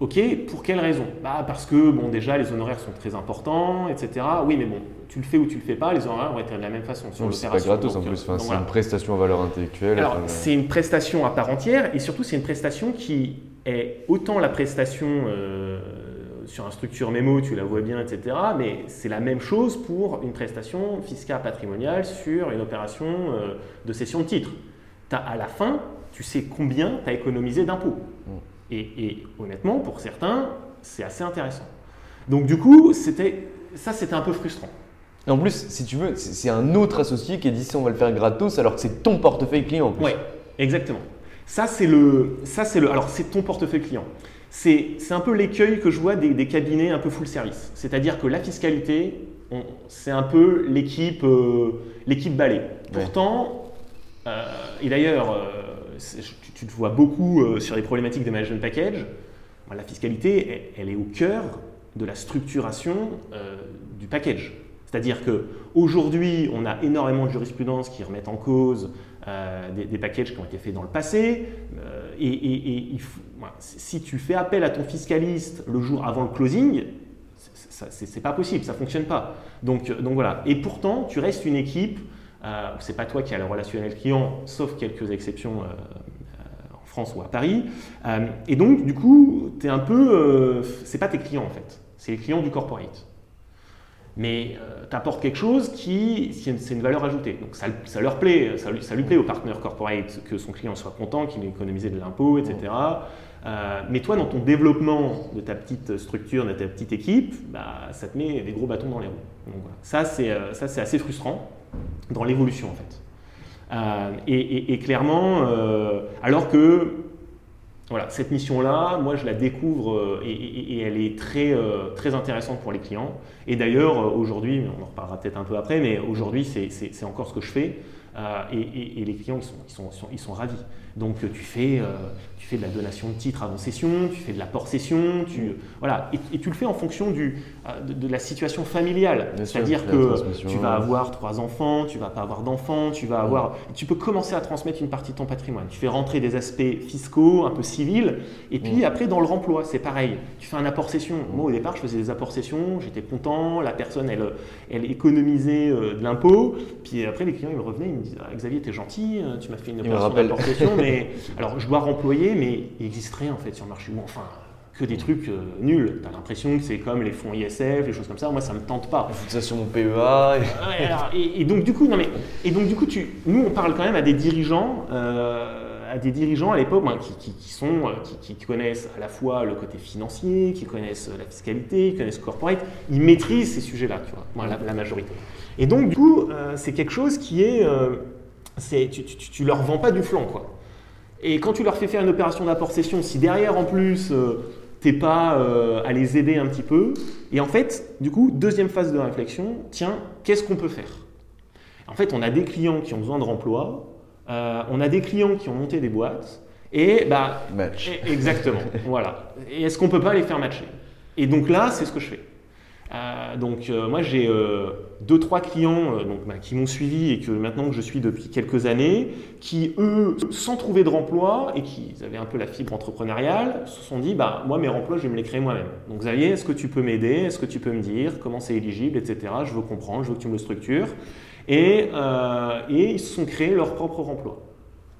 ok, pour quelle raison? Bah, Parce que, bon, déjà, les honoraires sont très importants, etc. Oui, mais bon, tu le fais ou tu le fais pas, les honoraires vont être de la même façon sur C'est pas en plus, euh, Enfin, c'est voilà. une prestation à valeur intellectuelle. Alors, enfin, c'est une prestation à part entière et surtout, c'est une prestation qui est autant la prestation euh, sur un structure mémo, tu la vois bien, etc. Mais c'est la même chose pour une prestation fiscale patrimoniale sur une opération euh, de cession de titre. T'as- à la fin, tu sais combien tu as économisé d'impôts. Et, et honnêtement, pour certains, c'est assez intéressant. Donc, du coup, c'était, ça, c'était un peu frustrant. Et en plus, si tu veux, c'est un autre associé qui a dit ça, on va le faire gratos, alors que c'est ton portefeuille client en plus. Exactement. Ça, c'est le, ça, c'est le, alors c'est ton portefeuille client. C'est, un peu l'écueil que je vois des, des cabinets un peu full service. C'est-à-dire que la fiscalité, c'est un peu l'équipe, euh, l'équipe balai. Pourtant, euh, et d'ailleurs, euh, tu, tu te vois beaucoup euh, sur les problématiques de management package. La fiscalité, elle, elle est au cœur de la structuration du package. C'est-à-dire que aujourd'hui, on a énormément de jurisprudence qui remettent en cause euh, des, des packages qui ont été faits dans le passé. euh, et si tu fais appel à ton fiscaliste le jour avant le closing, c'est- pas possible, ça fonctionne pas. Donc, euh, donc voilà. Et pourtant, tu restes une équipe. Euh, c'est pas toi qui as le relationnel client, sauf quelques exceptions en France ou à Paris. Et donc, du coup, es un peu. c'est pas tes clients en fait, c'est les clients du corporate. Mais tu apportes quelque chose qui, c'est une valeur ajoutée. Donc ça, ça leur plaît, ça, ça, lui plaît au partenaire corporate que son client soit content, qu'il ait économisé de l'impôt, etc. Euh, mais toi, dans ton développement de ta petite structure, de ta petite équipe, bah, ça te met des gros bâtons dans les roues. Donc, voilà. Ça, c'est euh, assez frustrant dans l'évolution, en fait. Euh, et, clairement, alors que voilà, cette mission-là, moi, je la découvre et, elle est très, très intéressante pour les clients. Et d'ailleurs, aujourd'hui, on en reparlera peut-être un peu après, mais aujourd'hui, c'est encore ce que je fais. et, les clients, ils sont, ils sont, ils sont ravis. Donc tu fais, euh, tu fais de la donation de titres avant session, tu fais de l'apport session, tu, voilà, et, tu le fais en fonction du, euh, de, la situation familiale. C'est-à-dire que tu vas avoir trois enfants, tu vas pas avoir d'enfants, tu vas avoir, tu peux commencer à transmettre une partie de ton patrimoine. Tu fais rentrer des aspects fiscaux, un peu civils, et puis après dans le remploi, c'est pareil. Tu fais un apport session. Moi au départ, je faisais des apports session, j'étais content, la personne elle, elle économisait euh, de l'impôt, puis après les clients ils me revenaient, ils me disaient ah, Xavier, t'es gentil, tu m'as fait une opération d'apport session, alors je dois remployer, mais il n'existe rien en fait sur le marché. enfin, que des trucs euh, nuls. Tu as l'impression que c'est comme les fonds ISF, les choses comme ça. Moi, ça me tente pas. Ça sur mon PEA. Et... et, donc du coup, non mais, et donc du coup, tu, nous, on parle quand même à des dirigeants. Euh, à des dirigeants à l'époque ben, qui, qui, sont, euh, qui, connaissent à la fois le côté financier, qui connaissent la fiscalité, qui connaissent corporate, ils maîtrisent ces sujets-là, tu vois, la, majorité. Et donc, du coup, c'est quelque chose qui est, c'est tu, tu, tu, leur vends pas du flanc, quoi. Et quand tu leur fais faire une opération d'apport-session, si derrière en plus euh, t'es pas euh, à les aider un petit peu, et en fait, du coup, deuxième phase de réflexion, tiens, qu'est-ce qu'on peut faire? En fait, on a des clients qui ont besoin de remploi, euh, on a des clients qui ont monté des boîtes, et bah, Match. exactement, voilà. Et est-ce qu'on peut pas les faire matcher? Et donc là, c'est ce que je fais. Euh, donc euh, moi j'ai euh, deux trois clients donc, bah, qui m'ont suivi et que maintenant que je suis depuis quelques années, qui eux, sans trouver de remploi et qui avaient un peu la fibre entrepreneuriale, se sont dit bah moi mes remplois je vais me les créer moi-même. Donc Xavier, est-ce que tu peux m'aider? Est-ce que tu peux me dire comment c'est éligible, etc. Je veux comprendre, je veux que tu me le structures. Et, et ils se sont créés leur propre remploi.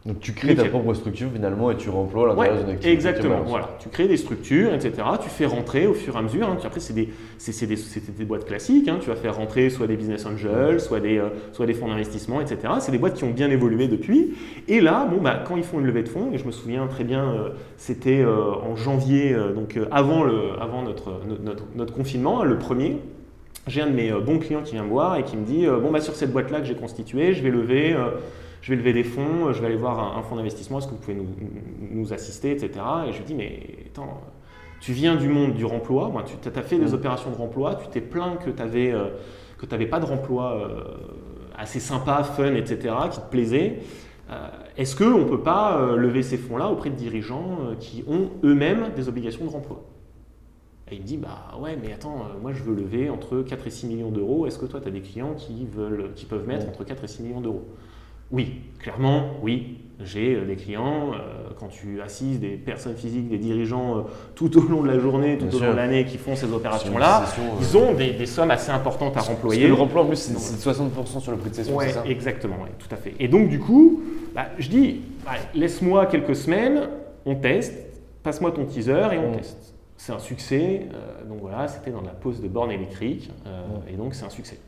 Donc tu crées ta propre structure finalement et tu remploies l'intérieur d'une activité. Exactement, voilà. Tu crées des structures, etc. Tu fais rentrer au fur et à mesure. Hein. Après, c'est des, des, des, boîtes classiques. Hein. Tu vas faire rentrer soit des business angels, soit des, euh, soit des fonds d'investissement, etc. C'est des boîtes qui ont bien évolué depuis. Et là, bon, bah, quand ils font une levée de fonds, et je me souviens très bien, euh, c'était euh, en janvier, donc avant, le, avant notre, notre, notre confinement, le premier, j'ai un de mes bons clients qui vient me voir et qui me dit Bon, bah, sur cette boîte-là que j'ai constituée, je vais lever je vais lever des fonds, je vais aller voir un, fonds d'investissement, est-ce que vous pouvez nous, assister, etc. Et je lui dis, mais attends, tu viens du monde du remploi, tu as fait des mm. opérations de remploi, tu t'es plaint que tu n'avais euh, pas de remploi euh, assez sympa, fun, etc., qui te plaisait. Euh, est-ce qu'on ne peut pas lever ces fonds-là auprès de dirigeants qui ont eux-mêmes des obligations de remploi? Et il me dit, bah ouais, mais attends, moi je veux lever entre 4 et 6 millions d'euros. Est-ce que toi, tu as des clients qui, veulent, qui peuvent mettre mm. entre 4 et 6 millions d'euros? Oui, clairement, oui. J'ai euh, des clients, euh, quand tu assises des personnes physiques, des dirigeants euh, tout au long de la journée, tout au long de l'année qui font ces opérations-là, ils ont des, sommes assez importantes à remployer. Parce le remploi, en plus, c'est 60% sur le prix de c'est ça? Exactement, tout à fait. Et donc, du coup, bah, je dis, laisse-moi quelques semaines, on teste, passe-moi ton teaser et on mm. teste. C'est un succès. donc voilà, c'était dans la pose de borne électrique. Mm. Et donc, c'est un succès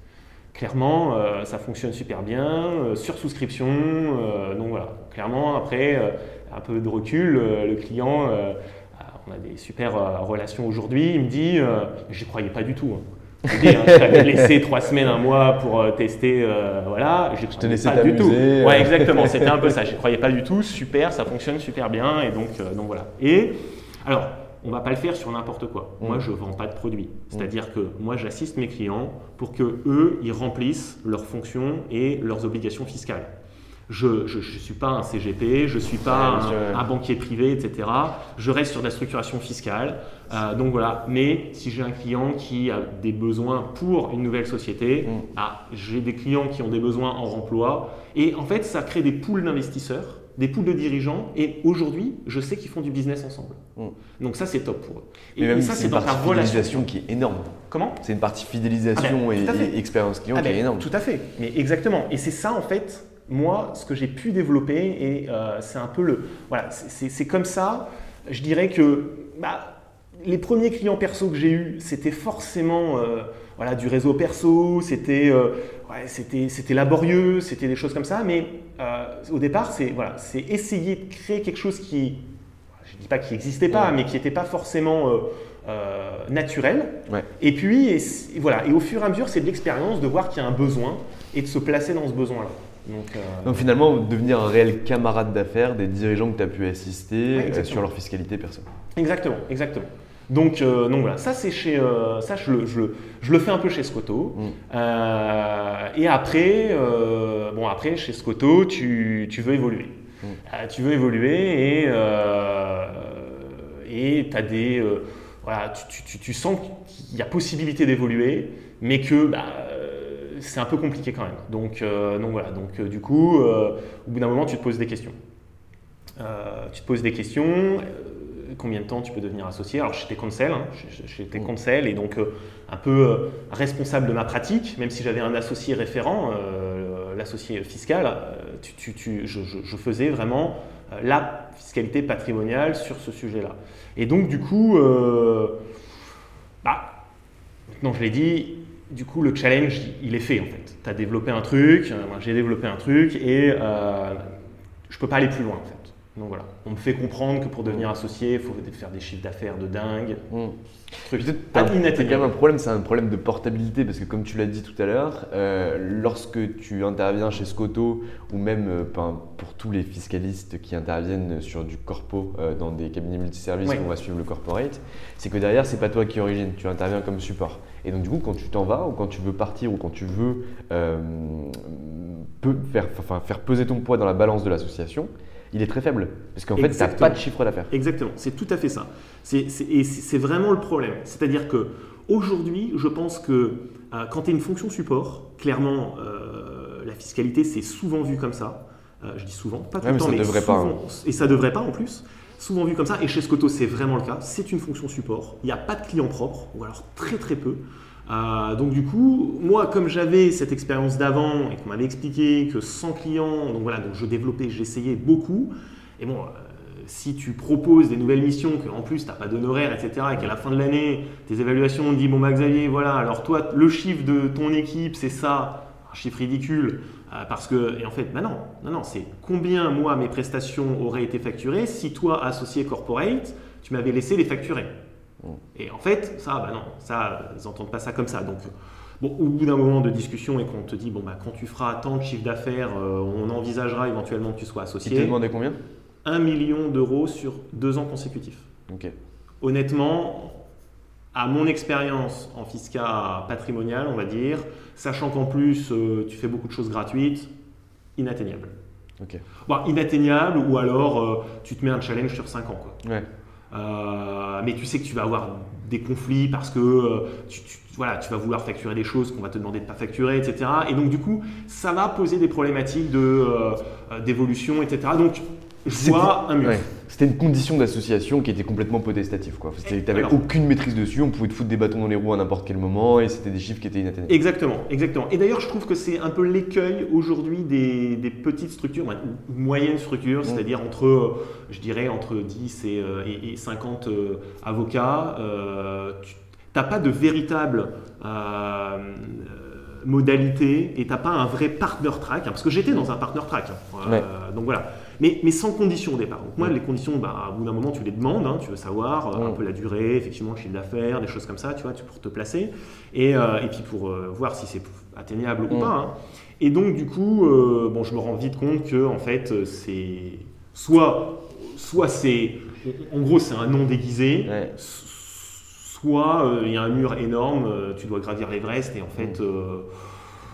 clairement, euh, ça fonctionne super bien, euh, sur souscription. Euh, donc voilà, clairement, après, un peu de recul, le client, on a des super relations aujourd'hui, il me dit, j'y croyais pas du tout. Hein. Je hein, laissé trois semaines, un mois pour tester, voilà. Je te laissais pas du tout. Ouais, exactement. C'était un peu ça. Je croyais pas du tout. Super, ça fonctionne super bien, et donc, donc voilà. Et alors, on va pas le faire sur n'importe quoi. Moi, mm. je vends pas de produits. C'est-à-dire que moi, j'assiste mes clients pour que eux, ils remplissent leurs fonctions et leurs obligations fiscales. Je ne suis pas un CGP, je ne suis pas un, banquier privé, etc. Je reste sur de la structuration fiscale. Euh, donc voilà. Mais si j'ai un client qui a des besoins pour une nouvelle société, mm. ah, j'ai des clients qui ont des besoins en remploi. Et en fait, ça crée des poules d'investisseurs des poules de dirigeants, et aujourd'hui, je sais qu'ils font du business ensemble. Mm. Donc ça, c'est top pour eux. Et, ça, c'est dans ta relation qui est énorme. Comment? C'est une partie fidélisation ah ben, et, expérience client ah qui est ben, énorme. Tout à fait. Mais exactement. Et c'est ça, en fait, moi, ce que j'ai pu développer, et euh, c'est un peu le... Voilà, c'est comme ça, je dirais que... Bah, les premiers clients perso que j'ai eus, c'était forcément voilà, du réseau perso, c'était c'était laborieux, c'était des choses comme ça, mais au départ, c'est voilà, essayer de créer quelque chose qui, je ne dis pas qui n'existait pas, mais qui n'était pas forcément naturel. Et puis, voilà, et au fur et à mesure, c'est de l'expérience de voir qu'il y a un besoin et de se placer dans ce besoin-là. Euh, Donc, finalement, devenir un réel camarade d'affaires des dirigeants que tu as pu assister euh, sur leur fiscalité perso. Exactement, exactement. Donc, euh, donc voilà, ça c'est chez, ça je le, je, je le, fais un peu chez Scotto. Mm. et après, bon après chez Scotto, tu, tu veux évoluer. Mm. tu veux évoluer et et as des voilà, tu, tu, tu sens qu'il y a possibilité d'évoluer, mais que bah, c'est un peu compliqué quand même. Donc, euh, donc voilà, donc euh, du coup, euh, au bout d'un moment, tu te poses des questions. tu te poses des questions. Combien de temps tu peux devenir associé Alors j'étais conseil, hein, j'étais conseil et donc un peu responsable de ma pratique, même si j'avais un associé référent, l'associé fiscal, tu, tu, je, je, faisais vraiment la fiscalité patrimoniale sur ce sujet-là. Et donc du coup, bah, maintenant je l'ai dit, du coup, le challenge, il est fait en fait. Tu as développé un truc, euh, j'ai développé un truc et euh, je ne peux pas aller plus loin en fait. Donc voilà, on me fait comprendre que pour devenir associé, il faut faire des chiffres d'affaires de dingue. Mmh. Truc as quand même un problème, c'est un problème de portabilité parce que comme tu l'as dit tout à l'heure, euh, lorsque tu interviens chez Scoto ou même pour tous les fiscalistes qui interviennent sur du corpo dans des cabinets multiservices où on va suivre le corporate, c'est que derrière c'est pas toi qui origine, tu interviens comme support. Et donc du coup, quand tu t'en vas ou quand tu veux partir ou quand tu veux euh, faire peser ton poids dans la balance de l'association, il est très faible. Parce qu'en fait, tu n'as pas de chiffre d'affaires. Exactement, c'est tout à fait ça. et c'est vraiment le problème. C'est-à-dire que aujourd'hui, je pense que euh, quand tu es une fonction support, clairement, euh, la fiscalité, c'est souvent vu comme ça. je dis souvent, pas tout le temps, mais, devrait pas, hein. et ça devrait pas en plus souvent vu comme ça, et chez Scoto c'est vraiment le cas, c'est une fonction support, il n'y a pas de client propre, ou alors très très peu. Euh, donc du coup, moi comme j'avais cette expérience d'avant et qu'on m'avait expliqué que sans clients, donc voilà, donc je développais, j'essayais beaucoup, et bon, euh, si tu proposes des nouvelles missions, qu'en plus tu n'as pas d'honoraires, etc., et qu'à la fin de l'année, tes évaluations disent, bon bah Xavier, voilà, alors toi, le chiffre de ton équipe c'est ça, un chiffre ridicule, euh, parce que, et en fait, bah non, non, non, c'est combien moi mes prestations auraient été facturées si toi, associé corporate, tu m'avais laissé les facturer. Et en fait, ça, bah non, ça, ils n'entendent pas ça comme ça. Donc, bon, au bout d'un moment de discussion et qu'on te dit, bon, bah, quand tu feras tant de chiffre d'affaires, euh, on envisagera éventuellement que tu sois associé. Tu t'es demandé combien? Un million d'euros sur deux ans consécutifs. Ok. Honnêtement, à mon expérience en fiscal patrimonial, on va dire, sachant qu'en plus euh, tu fais beaucoup de choses gratuites, inatteignable. Ok. Bon, inatteignable ou alors euh, tu te mets un challenge sur 5 ans. Quoi. Ouais. Euh, mais tu sais que tu vas avoir des conflits parce que tu, voilà, tu vas vouloir facturer des choses qu'on va te demander de ne pas facturer, etc. Et donc du coup, ça va poser des problématiques de, d'évolution, etc. Donc je vois un mur. C'était une condition d'association qui était complètement potestative. Tu n'avais aucune maîtrise dessus, on pouvait te foutre des bâtons dans les roues à n'importe quel moment et c'était des chiffres qui étaient inatteignables. Exactement, exactement. Et d'ailleurs, je trouve que c'est un peu l'écueil aujourd'hui des, petites structures, moyennes structures, mm. c'est-à-dire entre, euh, je dirais, entre 10 et, 50 euh, euh, avocats. tu n'as pas de véritable modalité et tu n'as pas un vrai partner track, hein, parce que j'étais dans un partner track. Hein. Donc voilà mais, mais sans condition au départ. Donc moi, les conditions, bah, au bout d'un moment, tu les demandes, hein, tu veux savoir euh, un peu la durée, effectivement, le chiffre d'affaires, des choses comme ça, tu vois, pour te placer, et, euh, et puis pour euh, voir si c'est atteignable ou pas. Hein. Et donc, du coup, bon, je me rends vite compte que, en fait, c'est soit, soit c'est, en gros, c'est un nom déguisé, soit il y a un mur énorme, tu dois gravir l'Everest, et en fait...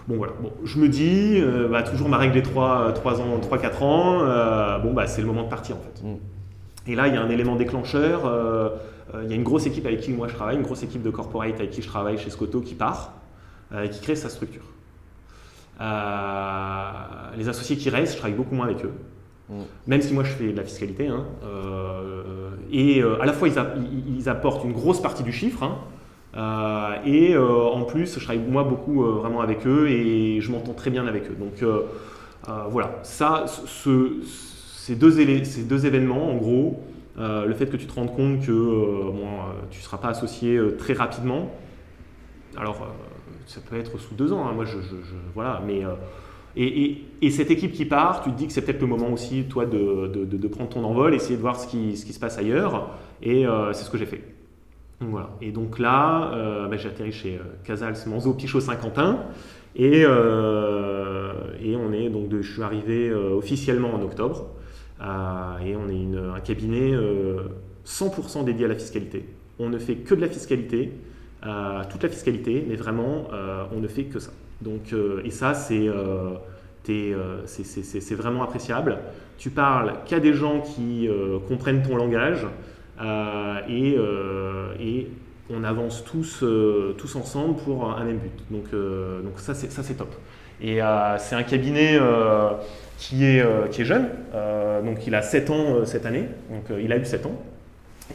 Bon voilà, bon, je me dis, euh, bah, toujours ma règle des 3, 3 ans, 3-4 ans, euh, bon bah c'est le moment de partir en fait. Mm. Et là il y a un élément déclencheur, euh, il y a une grosse équipe avec qui moi je travaille, une grosse équipe de corporate avec qui je travaille chez Scotto qui part, et qui crée sa structure. les associés qui restent, je travaille beaucoup moins avec eux. Mm. Même si moi je fais de la fiscalité, hein, et à la fois ils, ils, apportent une grosse partie du chiffre, hein, euh, et euh, en plus, je travaille moi beaucoup euh, vraiment avec eux et je m'entends très bien avec eux. Donc voilà, ça, ces, deux ces deux événements, en gros, le fait que tu te rendes compte que tu ne seras pas associé très rapidement. Alors, ça peut être sous deux ans, hein. moi voilà, mais et, cette équipe qui part, tu te dis que c'est peut-être le moment aussi, toi, de, prendre ton envol, essayer de voir ce qui, se passe ailleurs. Et euh, c'est ce que j'ai fait. Voilà. Et donc là, euh, bah, j'ai atterri chez euh, Casals Manzo Pichot Saint-Quentin. Et, et on est donc je suis arrivé officiellement en octobre. et on est un cabinet 100% dédié à la fiscalité. On ne fait que de la fiscalité, toute la fiscalité, mais vraiment, on ne fait que ça. Donc, et ça, c'est euh, vraiment appréciable. Tu parles qu'à des gens qui euh, comprennent ton langage euh, et, et, on avance tous, tous ensemble pour un même but. Donc, ça, c'est top. Et c'est un cabinet qui, est, qui est jeune, donc il a 7 ans cette année, donc il a eu 7 ans.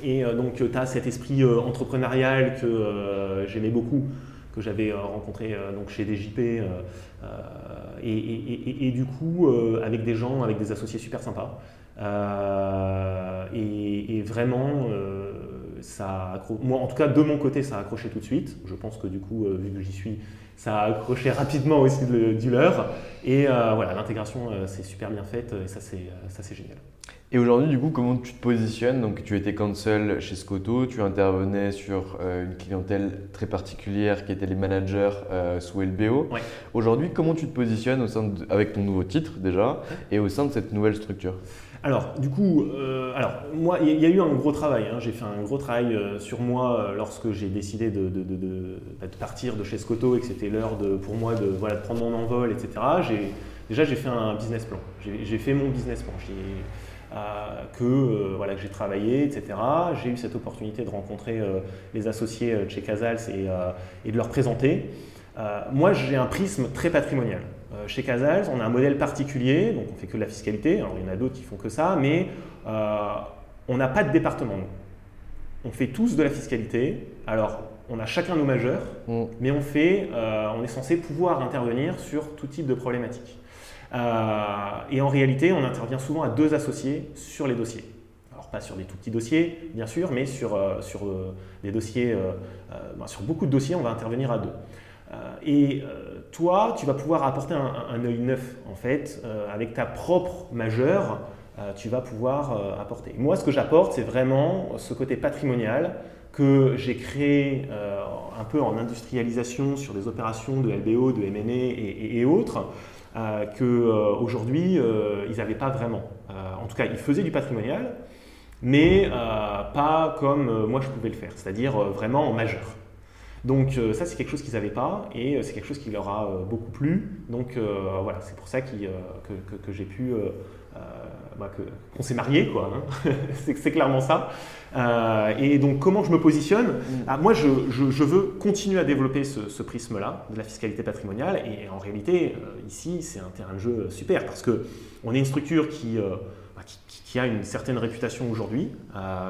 Et donc tu as cet esprit entrepreneurial que j'aimais beaucoup, que j'avais rencontré donc chez DJP et, du coup, euh, avec des gens, avec des associés super sympas. Euh, et, vraiment, euh, ça moi en tout cas de mon côté, ça a accroché tout de suite. Je pense que du coup, vu que j'y suis, ça a accroché rapidement aussi du leur. Et voilà, l'intégration c'est super bien faite et ça c'est génial. Et aujourd'hui, du coup, comment tu te positionnes? Donc, tu étais cancel chez Scotto, tu intervenais sur euh, une clientèle très particulière qui était les managers euh, sous LBO. Aujourd'hui, comment tu te positionnes au sein avec ton nouveau titre déjà et au sein de cette nouvelle structure? Alors, du coup, euh, alors moi, il y, a eu un gros travail. Hein. J'ai fait un gros travail sur moi lorsque j'ai décidé bah, de, partir de chez Scotto et que c'était l'heure pour moi de, voilà, de prendre mon envol, etc. Déjà, j'ai fait un business plan. J'ai fait mon business plan. Euh, que, euh, voilà, que j'ai travaillé, etc. J'ai eu cette opportunité de rencontrer euh, les associés de chez Casals et de leur présenter. moi, j'ai un prisme très patrimonial. Chez Casals, on a un modèle particulier, donc on fait que de la fiscalité. Alors, il y en a d'autres qui font que ça, mais on n'a pas de département. On fait tous de la fiscalité. Alors, on a chacun nos majeurs, mm. mais on, fait, on est censé pouvoir intervenir sur tout type de problématiques. Euh, et en réalité, on intervient souvent à deux associés sur les dossiers. Alors pas sur des tout petits dossiers, bien sûr, mais sur, euh, sur euh, des dossiers, ben, sur beaucoup de dossiers, on va intervenir à deux. et toi, tu vas pouvoir apporter un, œil neuf, en fait, avec ta propre majeure, tu vas pouvoir apporter. Moi, ce que j'apporte, c'est vraiment ce côté patrimonial que j'ai créé un peu en industrialisation sur des opérations de LBO, de M&A et, et, autres, euh, qu'aujourd'hui, euh, euh, ils n'avaient pas vraiment. en tout cas, ils faisaient du patrimonial, mais pas comme moi je pouvais le faire, c'est-à-dire vraiment en majeur. Donc ça, c'est quelque chose qu'ils n'avaient pas et c'est quelque chose qui leur a beaucoup plu. Donc voilà, c'est pour ça que, que j'ai pu bah, qu'on s'est marié, quoi. Hein. c'est clairement ça. Euh, et donc, comment je me positionne? Mm. ah, Moi, je, je, veux continuer à développer ce, prisme-là de la fiscalité patrimoniale. Et en réalité, euh, ici, c'est un terrain de jeu super parce que on est une structure qui, euh, qui, a une certaine réputation aujourd'hui.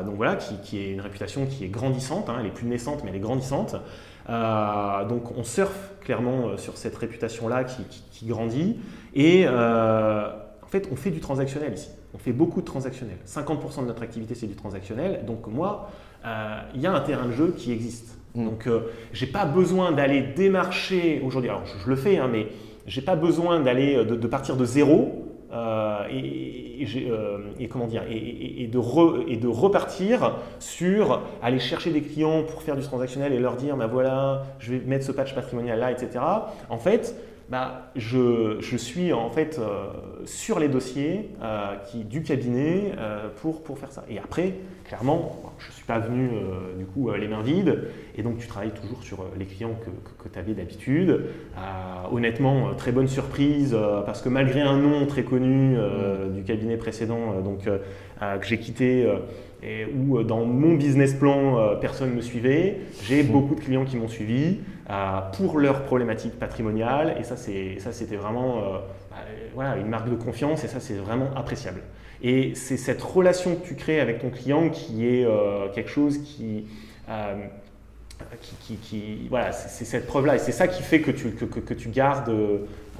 donc voilà, qui, qui, est une réputation qui est grandissante. Hein. elle est plus naissante, mais elle est grandissante. donc, on surfe clairement sur cette réputation-là qui, grandit. Et en fait, on fait du transactionnel ici. On fait beaucoup de transactionnel. 50% de notre activité, c'est du transactionnel. Donc moi, euh, il y a un terrain de jeu qui existe. Mm. Donc euh, je n'ai pas besoin d'aller démarcher aujourd'hui. Alors je, le fais, hein, mais je n'ai pas besoin d'aller euh, de, partir de zéro et, comment dire et, de et de repartir sur aller chercher des clients pour faire du transactionnel et leur dire bah voilà je vais mettre ce patch patrimonial là etc. En fait bah, je, je, suis en fait euh, sur les dossiers euh, qui, du cabinet euh, pour, pour faire ça. Et après, clairement, je ne suis pas venu du coup les mains vides, et donc tu travailles toujours sur les clients que, que, tu avais d'habitude. honnêtement, très bonne surprise, parce que malgré un nom très connu du cabinet précédent donc, que j'ai quitté, et où dans mon business plan, personne ne me suivait, j'ai beaucoup de clients qui m'ont suivi. Euh, pour leurs problématiques patrimoniales. Et ça, c'était vraiment euh, bah, voilà, une marque de confiance et ça, c'est vraiment appréciable. Et c'est cette relation que tu crées avec ton client qui est euh, quelque chose qui, voilà, c'est cette preuve-là. Et c'est ça qui fait que tu, que, que, tu gardes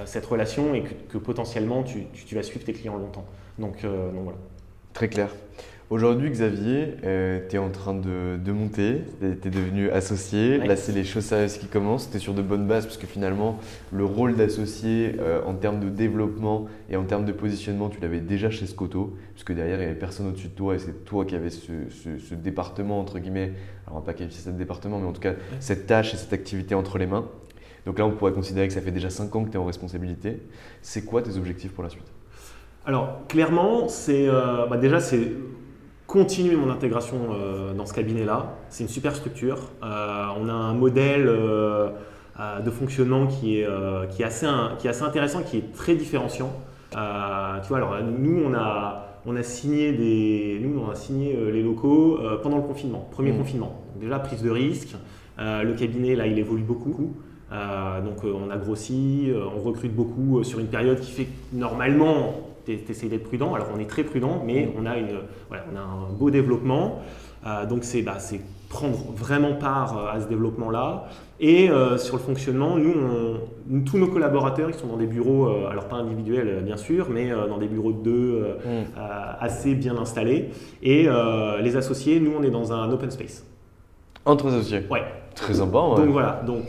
cette relation et que, potentiellement tu, tu, vas suivre tes clients longtemps. Donc, donc voilà. Très clair. Aujourd'hui, Xavier, euh, tu es en train de, de monter, tu es devenu associé. Là, c'est les choses sérieuses qui commencent. Tu es sur de bonnes bases parce que finalement, le rôle d'associé euh, en termes de développement et en termes de positionnement, tu l'avais déjà chez Scoto, puisque derrière, il n'y avait personne au-dessus de toi et c'est toi qui avais ce, ce- ce département, entre guillemets, alors on va pas qualifier ça de département, mais en tout cas, cette tâche et cette activité entre les mains. Donc là, on pourrait considérer que ça fait déjà 5 ans que tu es en responsabilité. C'est quoi tes objectifs pour la suite? Alors, clairement, c'est euh, bah, déjà c'est continuer mon intégration euh, dans ce cabinet-là. C'est une super structure. Euh, on a un modèle euh, de fonctionnement qui est, qui, est assez, un- qui est assez intéressant, qui est très différenciant. Tu vois, alors nous, on a, on a signé, des, nous, on a signé les locaux pendant le confinement, premier Mhm. confinement. Donc déjà, prise de risque. Le cabinet, là, il évolue beaucoup. Donc on a grossi, on recrute beaucoup sur une période qui fait que normalement, tu essaies d'être prudent. Alors on est très prudent, mais on a, une, voilà, on a un beau développement. Euh, donc c'est bah, prendre vraiment part euh, à ce développement-là. Et euh, sur le fonctionnement, nous, on- nous, tous nos collaborateurs, ils sont dans des bureaux, euh, alors pas individuels bien sûr, mais dans des bureaux de deux euh, assez bien installés. Et les associés, nous, on est dans un open space. Entre associés. Ouais. Très sympa. ouais. Donc voilà, donc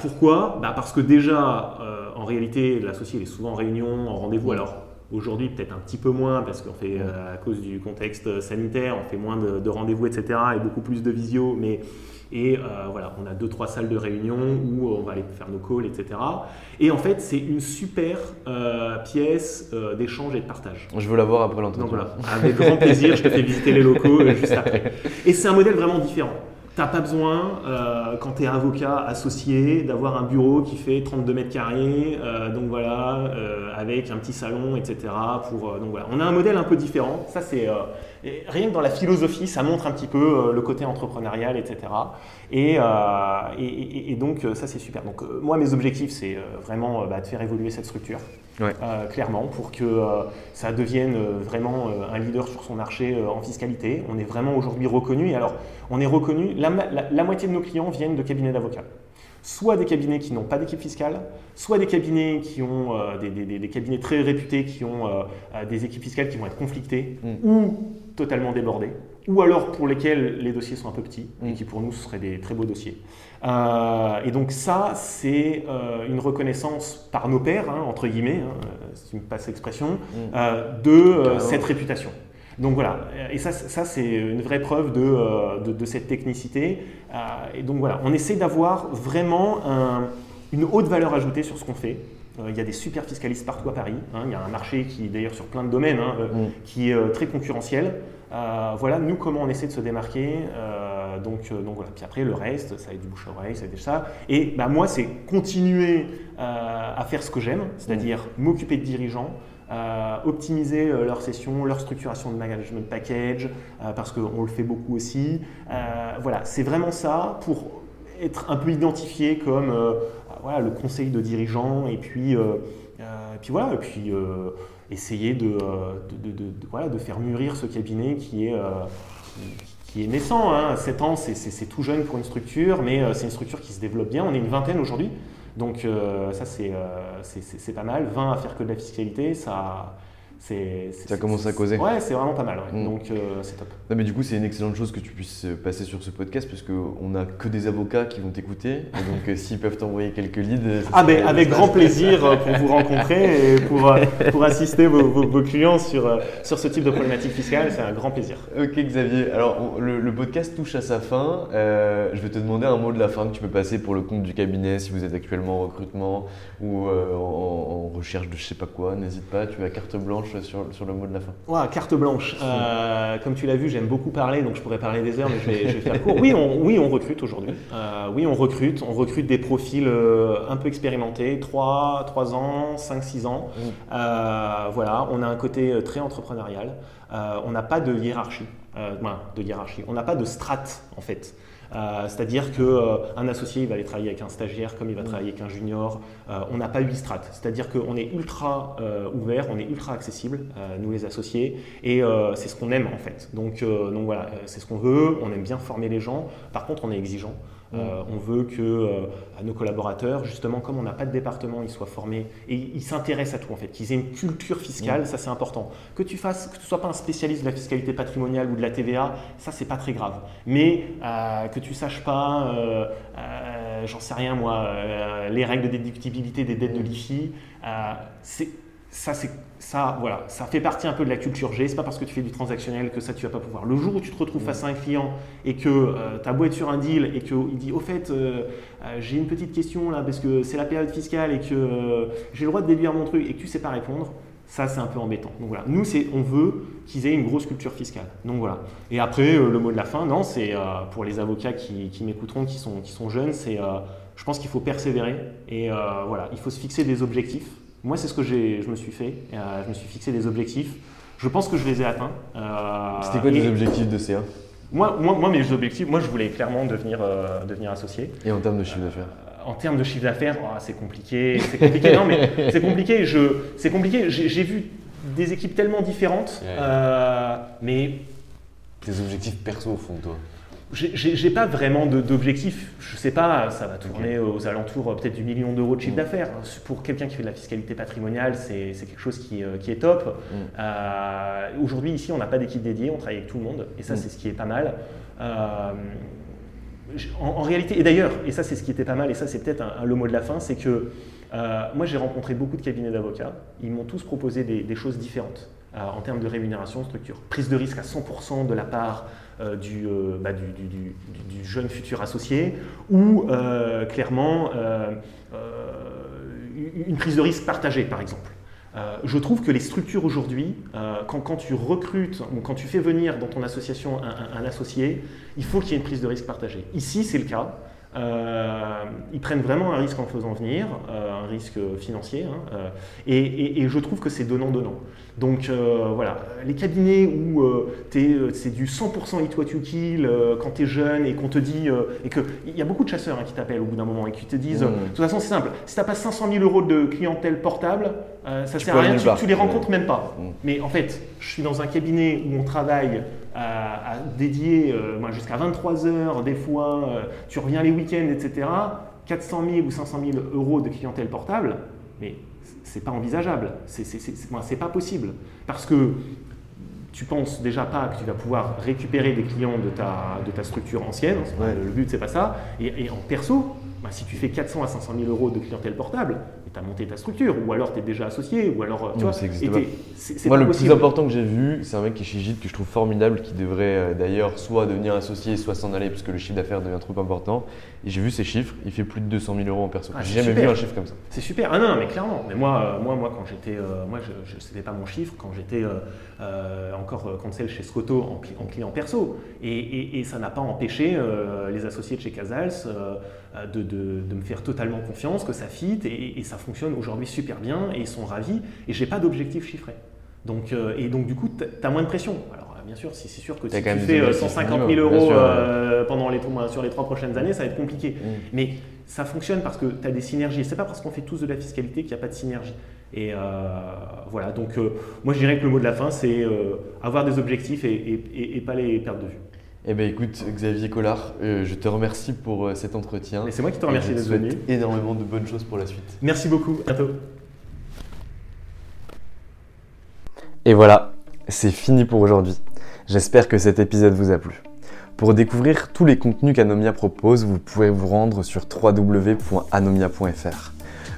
pourquoi? Bah, Parce que déjà, euh, en réalité, l'associé il est souvent en réunion, en rendez-vous. Alors aujourd'hui, peut-être un petit peu moins, parce qu'on fait, euh, à cause du contexte sanitaire, on fait moins de, de rendez-vous, etc., et beaucoup plus de visio. Mais, et euh, voilà, on a deux, trois salles de réunion où on va aller faire nos calls, etc. Et en fait, c'est une super euh, pièce euh, d'échange et de partage. Je veux la voir après l'entretien. Donc voilà, avec grand plaisir, je te fais visiter les locaux euh, juste après. Et c'est un modèle vraiment différent. T'as pas besoin, euh, quand tu es avocat associé, d'avoir un bureau qui fait 32 mètres carrés, euh, donc voilà, euh, avec un petit salon, etc. Pour, donc voilà, on a un modèle un peu différent. Ça c'est rien que dans la philosophie, ça montre un petit peu le côté entrepreneurial, etc. Et, et, donc ça c'est super. Donc moi mes objectifs c'est vraiment bah, de faire évoluer cette structure. Ouais. Euh, clairement, pour que euh, ça devienne euh, vraiment un leader sur son marché en fiscalité. On est vraiment aujourd'hui reconnu. Et alors, on est reconnu, la, ma- la- la moitié de nos clients viennent de cabinets d'avocats. Soit des cabinets qui n'ont pas d'équipe fiscale, soit des cabinets qui ont euh, des, des- des- des cabinets très réputés qui ont euh, des équipes fiscales qui vont être conflictées Mm. ou totalement débordées, ou alors pour lesquels les dossiers sont un peu petits et Mm. qui pour nous ce seraient des très beaux dossiers. Euh, et donc ça, c'est euh, une reconnaissance par nos pairs, hein, entre guillemets, hein, euh, si tu me passes l'expression, euh, de cette réputation. Donc voilà, et ça, ça c'est une vraie preuve de, de, de cette technicité. Et donc voilà, on essaie d'avoir vraiment un- une haute valeur ajoutée sur ce qu'on fait. Euh, il y a des super fiscalistes partout à Paris. hein. il y a un marché qui, d'ailleurs, sur plein de domaines, hein, euh, Mm. qui est euh, très concurrentiel. Euh, voilà, nous, comment on essaie de se démarquer. euh, donc, donc voilà. Puis après, le reste, ça va être du bouche à oreille, ça va être ça. Et bah, moi, c'est continuer euh, à faire ce que j'aime, c'est-à-dire m'occuper de dirigeants, optimiser leur session, leur structuration de management package, parce qu'on le fait beaucoup aussi. Voilà, c'est vraiment ça pour être un peu identifié comme euh, voilà, le conseil de dirigeants et puis, euh, euh, puis voilà, et puis essayer de, voilà, de faire mûrir ce cabinet qui est, qui, est naissant. Hein. 7 ans, c'est- tout jeune pour une structure, mais c'est une structure qui se développe bien. On est une vingtaine aujourd'hui. Donc ça, c'est pas mal. 20 à faire que de la fiscalité, ça... c'est- Ça commence à causer. Ouais, c'est vraiment pas mal. ouais. Mm. Donc euh, c'est top. Non, mais du coup, c'est une excellente chose que tu puisses passer sur ce podcast parce qu'on n'a que des avocats qui vont t'écouter. Donc, euh, s'ils peuvent t'envoyer quelques leads. Ah ben avec grand plaisir euh, pour vous rencontrer et pour, euh, pour assister vos, vos- vos clients sur, euh, sur ce type de problématique fiscale, c'est un grand plaisir. Ok, Xavier. Alors, on- le, le podcast touche à sa fin. Euh, je vais te demander un mot de la fin que tu peux passer pour le compte du cabinet si vous êtes actuellement en recrutement ou euh, en, en recherche de je sais pas quoi. N'hésite pas, tu as carte blanche sur, sur le mot de la fin. Carte blanche. Euh, comme tu l'as vu, j'aime beaucoup parler, donc je pourrais parler des heures, mais je vais, je vais faire court. Oui, on, oui, on recrute aujourd'hui. Euh, oui, on recrute. On recrute des profils euh, un peu expérimentés, 3, 3 ans, 5, 6 ans. Mm. Euh, voilà, on a un côté très entrepreneurial. On n'a pas de hiérarchie. Euh, ben, de hiérarchie. On n'a pas de strate, en fait. Euh, C'est-à-dire qu'un associé il va aller travailler avec un stagiaire comme il va travailler avec un junior. Euh, on n'a pas huit strates. C'est-à-dire qu'on est ultra euh, ouvert, on est ultra accessible, euh, nous les associés, et euh, c'est ce qu'on aime en fait. Donc, euh, donc voilà, euh, c'est ce qu'on veut. On aime bien former les gens. Par contre, on est exigeant. Euh, on veut que euh, nos collaborateurs, justement, comme on n'a pas de département, ils soient formés et ils s'intéressent à tout en fait, qu'ils aient une culture fiscale, ça c'est important. Que tu fasses, que tu sois pas un spécialiste de la fiscalité patrimoniale ou de la TVA, ça c'est pas très grave. Mais euh, que tu saches pas, j'en sais rien moi, les règles de déductibilité des dettes de l'IFI, c'est ça, c'est ça, voilà, ça fait partie un peu de la culture G. C'est pas parce que tu fais du transactionnel que ça tu vas pas pouvoir. Le jour où tu te retrouves face à un client et que euh, beau être sur un deal et qu'il dit au fait euh, euh, j'ai une petite question là parce que c'est la période fiscale et que j'ai le droit de déduire mon truc et que tu sais pas répondre, ça c'est un peu embêtant. Donc voilà, nous c'est on veut qu'ils aient une grosse culture fiscale. Donc voilà. Et après le mot de la fin, non, c'est pour les avocats qui, qui m'écouteront, qui sont, qui sont jeunes, c'est je pense qu'il faut persévérer et voilà, il faut se fixer des objectifs. Moi, c'est ce que je me suis fait. Euh, je me suis fixé des objectifs. Je pense que je les ai atteints. Euh, C'était quoi tes objectifs de CA moi, moi, moi, mes objectifs, moi, je voulais clairement devenir, euh, devenir associé. Et en termes de chiffre d'affaires? En termes de chiffre d'affaires, oh, c'est compliqué. C'est compliqué. non, mais c'est compliqué. c'est compliqué. J'ai vu des équipes tellement différentes, mais tes objectifs perso au fond de toi? J'ai pas vraiment d'objectif. Je sais pas, ça va tourner aux alentours euh, peut-être du million d'euros de chiffre mm. d'affaires. Pour quelqu'un qui fait de la fiscalité patrimoniale, c'est quelque chose qui, euh, qui est top. Mm. Euh, aujourd'hui, ici, on n'a pas d'équipe dédiée, on travaille avec tout le monde, et ça, c'est ce qui est pas mal. en, réalité, et d'ailleurs, et ça, c'est ce qui était pas mal, et ça, c'est peut-être le mot de la fin, c'est que moi, j'ai rencontré beaucoup de cabinets d'avocats. Ils m'ont tous proposé des, des choses différentes en termes de rémunération, structure. Prise de risque à 100% de la part euh, euh, bah, du, jeune futur associé, ou euh, clairement une prise de risque partagée, par exemple. je trouve que les structures aujourd'hui, quand, quand, tu recrutes ou quand tu fais venir dans ton association un associé, il faut qu'il y ait une prise de risque partagée. Ici, c'est le cas. Euh, ils prennent vraiment un risque en faisant venir, euh, un risque financier, hein, euh, et, je trouve que c'est donnant-donnant. Donc voilà, les cabinets où c'est du 100% hit what you kill quand tu es jeune et qu'on te dit, et qu'il y a beaucoup de chasseurs hein, qui t'appellent au bout d'un moment et qui te disent, mmh. de toute façon c'est simple, si tu n'as pas 500 000 euros de clientèle portable, ça sert à rien, tu, tu, les rencontres même pas. Mmh. Mais en fait, je suis dans un cabinet où on travaille à, dédier euh, jusqu'à 23 heures, des fois, euh, tu reviens les week-ends, etc. 400 000 ou 500 000 euros de clientèle portable, mais c'est pas envisageable, c'est pas possible. Parce que tu penses déjà pas que tu vas pouvoir récupérer des clients de ta, de ta structure ancienne, le but c'est pas ça, et, en perso, bah, si tu fais 400 à 500 000 euros de clientèle portable, tu as monté ta structure, ou alors tu es déjà associé, ou alors. Tu vois, c'est Moi, le plus important que j'ai vu, c'est un mec qui est chez Gilles que je trouve formidable, qui devrait euh, d'ailleurs soit devenir associé, soit s'en aller, parce que le chiffre d'affaires devient trop important. Et j'ai vu ses chiffres, il fait plus de 200 000 euros en perso. Ah, j'ai jamais vu un chiffre comme ça. C'est super. Ah non, mais clairement. Mais moi, euh, moi, moi quand j'étais. Euh, moi, je, je pas mon chiffre quand j'étais encore conseil chez Scotto en, client perso. Et, et ça n'a pas empêché les associés de chez Casals de, de, de, me faire totalement confiance, que ça fit, et, et ça fonctionne aujourd'hui super bien, et ils sont ravis, et j'ai pas d'objectif chiffré. Donc, euh, et donc du coup, tu as moins de pression. Alors bien sûr, c'est sûr que si tu fais 150 000 euros euh, pendant les, sur les trois prochaines années, ça va être compliqué. Mm. Mais ça fonctionne parce que tu as des synergies. C'est pas parce qu'on fait tous de la fiscalité qu'il n'y a pas de synergie. Et euh, voilà, donc moi je dirais que le mot de la fin, c'est avoir des objectifs et, et, et, pas les perdre de vue. Eh bien écoute, Xavier Collard, euh, je te remercie pour euh, cet entretien. Et c'est moi qui te remercie d'être venu. énormément de bonnes choses pour la suite. Merci beaucoup, à bientôt. Et voilà, c'est fini pour aujourd'hui. J'espère que cet épisode vous a plu. Pour découvrir tous les contenus qu'Anomia propose, vous pouvez vous rendre sur www.anomia.fr.